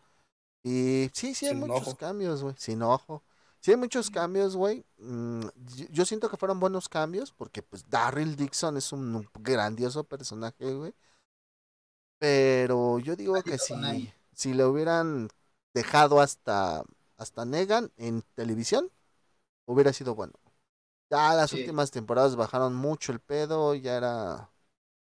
Y sí, sí hay Sin muchos ojo. cambios, güey, sin ojo. Sí hay muchos cambios, güey. Mm, yo, yo siento que fueron buenos cambios porque pues Darryl Dixon es un grandioso personaje, güey. Pero yo digo que si, si le hubieran dejado hasta, hasta Negan en televisión, hubiera sido bueno. Ya las Sí. últimas temporadas bajaron mucho el pedo, ya era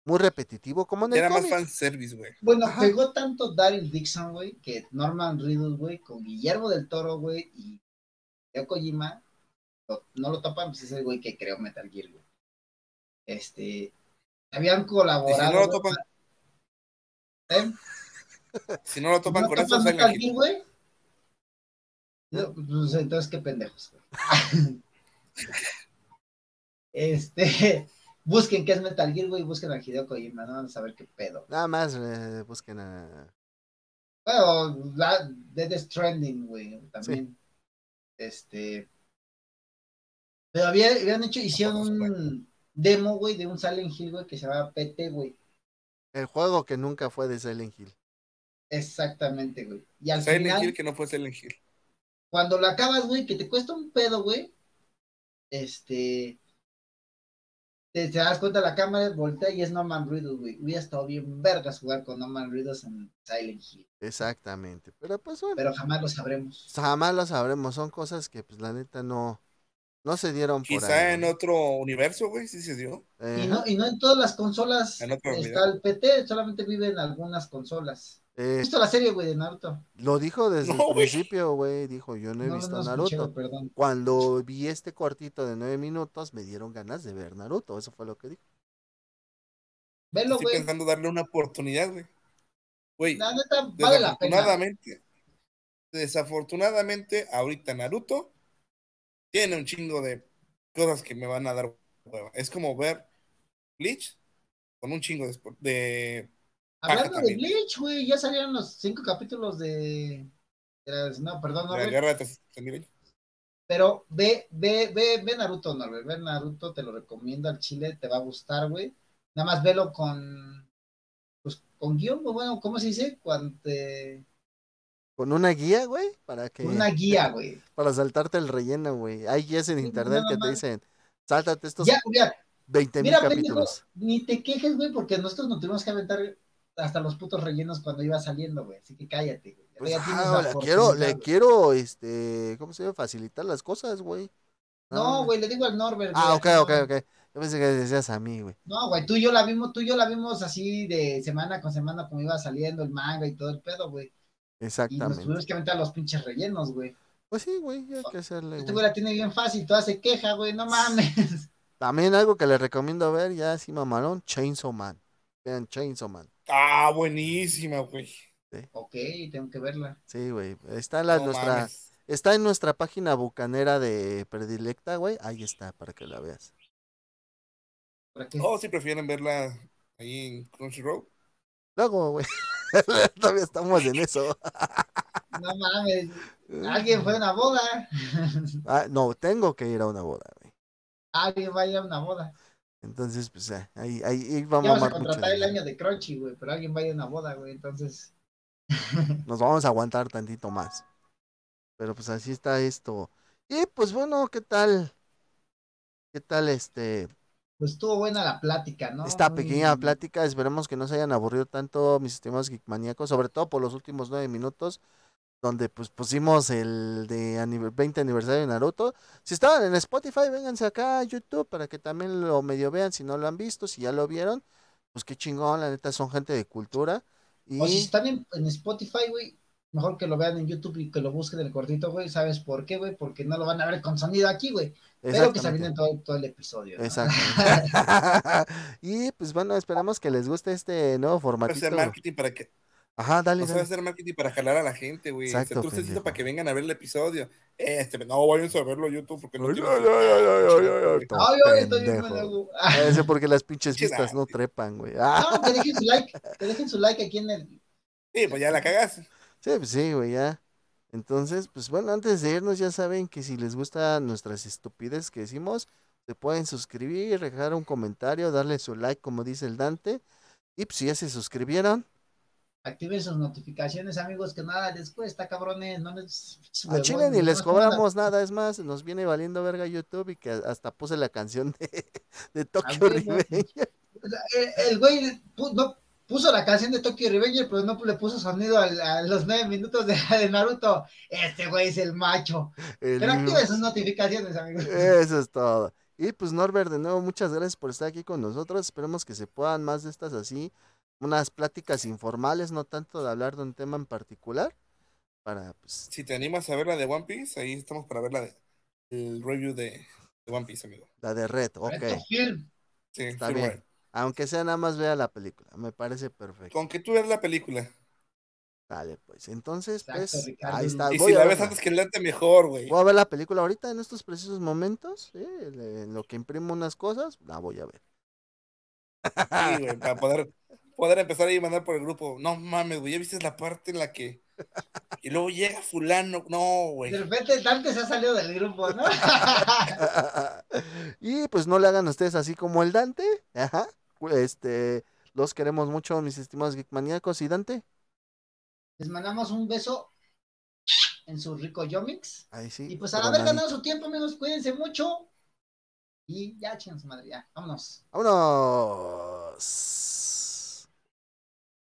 muy repetitivo, como en el Era más cómic. fanservice, güey. Bueno, Ajá. pegó tanto Daryl Dixon, güey, que Norman Reedus, güey, con Guillermo del Toro, güey, y Hideo Kojima, lo- no lo topan, pues es el güey que creó Metal Gear, güey. Este, habían Y si colaborado. no lo topan, ¿eh? si no lo topan ¿No con eso, Metal. Gear, güey? No, pues, entonces, qué pendejos, güey. este, busquen qué es Metal Gear, güey, y busquen a Hideo Kojima, no van a saber qué pedo. Nada más eh, busquen a... Bueno, la, Dead Stranding, güey, también. Este. Pero había, habían hecho, hicieron un demo, güey, de un Silent Hill, güey, que se llama PT, güey. El juego que nunca fue de Silent Hill. Exactamente, güey. Y al Silent final, Hill que no fue Silent Hill. cuando lo acabas, güey, que te cuesta un pedo, güey, este. Te, te das cuenta la cámara, voltea y es Norman Reedus, güey. Hubiera estado bien vergas jugar con Norman Reedus en Silent Hill. Exactamente. Pero pues bueno, Pero jamás lo sabremos. jamás lo sabremos. Son cosas que pues la neta no, no se dieron por Quizá ahí. en güey. otro universo, güey, sí se dio. Eh, Y no, y no en todas las consolas En otro está el PT, solamente vive en algunas consolas. Eh, ¿Has visto la serie, güey, de Naruto? lo dijo desde No, el principio, güey. Dijo, yo no he No, visto no escuché, Naruto. perdón. Cuando vi este cortito de nueve minutos, me dieron ganas de ver Naruto. Eso fue lo que dijo. Velo, Estoy pensando darle una oportunidad, güey. Güey, La neta, vale la pena. desafortunadamente, desafortunadamente, ahorita Naruto tiene un chingo de cosas que me van a dar hueva. Es como ver Bleach con un chingo de Hablando de. Bleach, güey, ya salieron los cinco capítulos de... No, perdón, de la Norbert. guerra de. Pero ve, ve, ve, ve Naruto, Norbert. Ve Naruto, te lo recomiendo al chile, te va a gustar, güey. Nada más velo con... Pues con guion, bueno, ¿cómo se dice? Cuando te... Con una guía, güey, para que Una guía, güey. para saltarte el relleno, güey. Hay guías en Sí, internet que te dicen, sáltate estos Ya, mira, 20 mil Mira, pendejo, capítulos. ni te quejes, güey, porque nosotros nos tuvimos que aventar hasta los putos rellenos cuando iba saliendo, güey. Así que cállate, güey. Pues, ah, le quiero, le güey. quiero, este, ¿cómo se llama? Facilitar las cosas, güey. No, güey, le digo al Norbert. Ah, ok, ok, ok. Yo pensé que decías a mí, güey. No, güey, tú y yo la vimos, tú y yo la vimos así de semana con semana como iba saliendo el manga y todo el pedo, güey. Y nos Exactamente. tuvimos que aventar los pinches rellenos, güey. Pues sí, güey, hay que hacerle, Este güey. la tiene bien fácil, toda se queja, güey, no mames. También algo que le recomiendo ver, ya así mamalón, Chainsaw Man. Vean Chainsaw Man. Ah, buenísima, güey. ok, tengo que verla. Sí, güey. Está en la, No nuestra, mames. está en nuestra página bucanera de predilecta, güey. Ahí está, para que la veas. ¿Para qué? Oh, si prefieren verla ahí en Crunchyroll. Luego, güey. Todavía estamos en eso. No mames, alguien fue a una boda. Ah, no, tengo que ir a una boda, güey. alguien va a ir a una boda. Entonces, pues eh, ahí, ahí, ahí va a mucho. contratar el año de Crunchy, güey, pero alguien va a una boda, güey, entonces. Nos vamos a aguantar tantito más. Pero pues así está esto. Y pues bueno, ¿qué tal? ¿Qué tal este? Pues estuvo buena la plática, ¿no? esta Muy- pequeña plática? Esperemos que no se hayan aburrido tanto mis estimados geekmaníacos, sobre todo por los últimos nueve minutos. Donde pues pusimos el de 20 aniversario de Naruto. Si estaban en Spotify, vénganse acá a YouTube para que también lo medio vean si no lo han visto, si ya lo vieron, pues qué chingón, la neta son gente de cultura. Y... O si están en, en Spotify, güey, mejor que lo vean en YouTube y que lo busquen el cortito, güey. ¿Sabes por qué, güey? Porque no lo van a ver con sonido aquí, güey. Pero que se viene todo, todo el episodio. Exacto. y pues bueno, esperamos que les guste este nuevo formatito. Hacer marketing para que. Ajá, dale. O sea, hacer marketing para jalar a la gente, güey. Exacto, tú estás para que vengan a ver el episodio. Este, no, vayan a verlo a YouTube porque no. Ay, ay, ay, estoy viendo Ese porque las pinches vistas no trepan, güey. No, que dejen su like. Que dejen su like aquí en el. Sí, pues ya la cagas. Sí, pues sí, güey, ya. Entonces, pues bueno, antes de irnos ya saben que si les gustan nuestras estupideces que decimos, se pueden suscribir, dejar un comentario, darle su like como dice el Dante. Y pues si ya se suscribieron. Activen sus notificaciones, amigos, que nada les cuesta, cabrones. No les... A Chile ni les cobramos nada. es más, nos viene valiendo verga YouTube y que hasta puse la canción de, de Tokyo Revenge. El, güey no, puso la canción de Tokyo Revenger, pero no le puso sonido a, los nueve minutos de, Naruto. Este güey es el macho. pero active sus notificaciones, amigos. Eso es todo. Y pues Norbert, de nuevo, muchas gracias por estar aquí con nosotros. Esperemos que se puedan más de estas así, unas pláticas informales, no tanto de hablar de un tema en particular. Para, pues... Si te animas a ver la de One Piece, ahí estamos para ver la de el review de, One Piece, amigo. La de Red, ok. Sí, Está bien. Aunque sea nada más vea la película, me parece perfecto. Con que tú veas la película. Dale, pues. Entonces, pues, ahí está. Y si la ves antes que lente mejor, güey. Voy a ver la película ahorita en estos precisos momentos. ¿sí? En lo que imprimo unas cosas, la voy a ver. Sí, güey, para poder, poder empezar a mandar por el grupo. No mames, güey, ya viste la parte en la que. Y luego llega fulano. No, güey. De repente Dante se ha salido del grupo, ¿no? y pues no le hagan ustedes así como el Dante. Ajá. Este, los queremos mucho, mis estimados geekmaníacos. ¿Y Dante? Les mandamos un beso en su rico Yomix. Ahí sí. Y pues al haber ganado su tiempo, amigos, cuídense mucho. Y ya, chingos, madre, ya. Vámonos. Vámonos.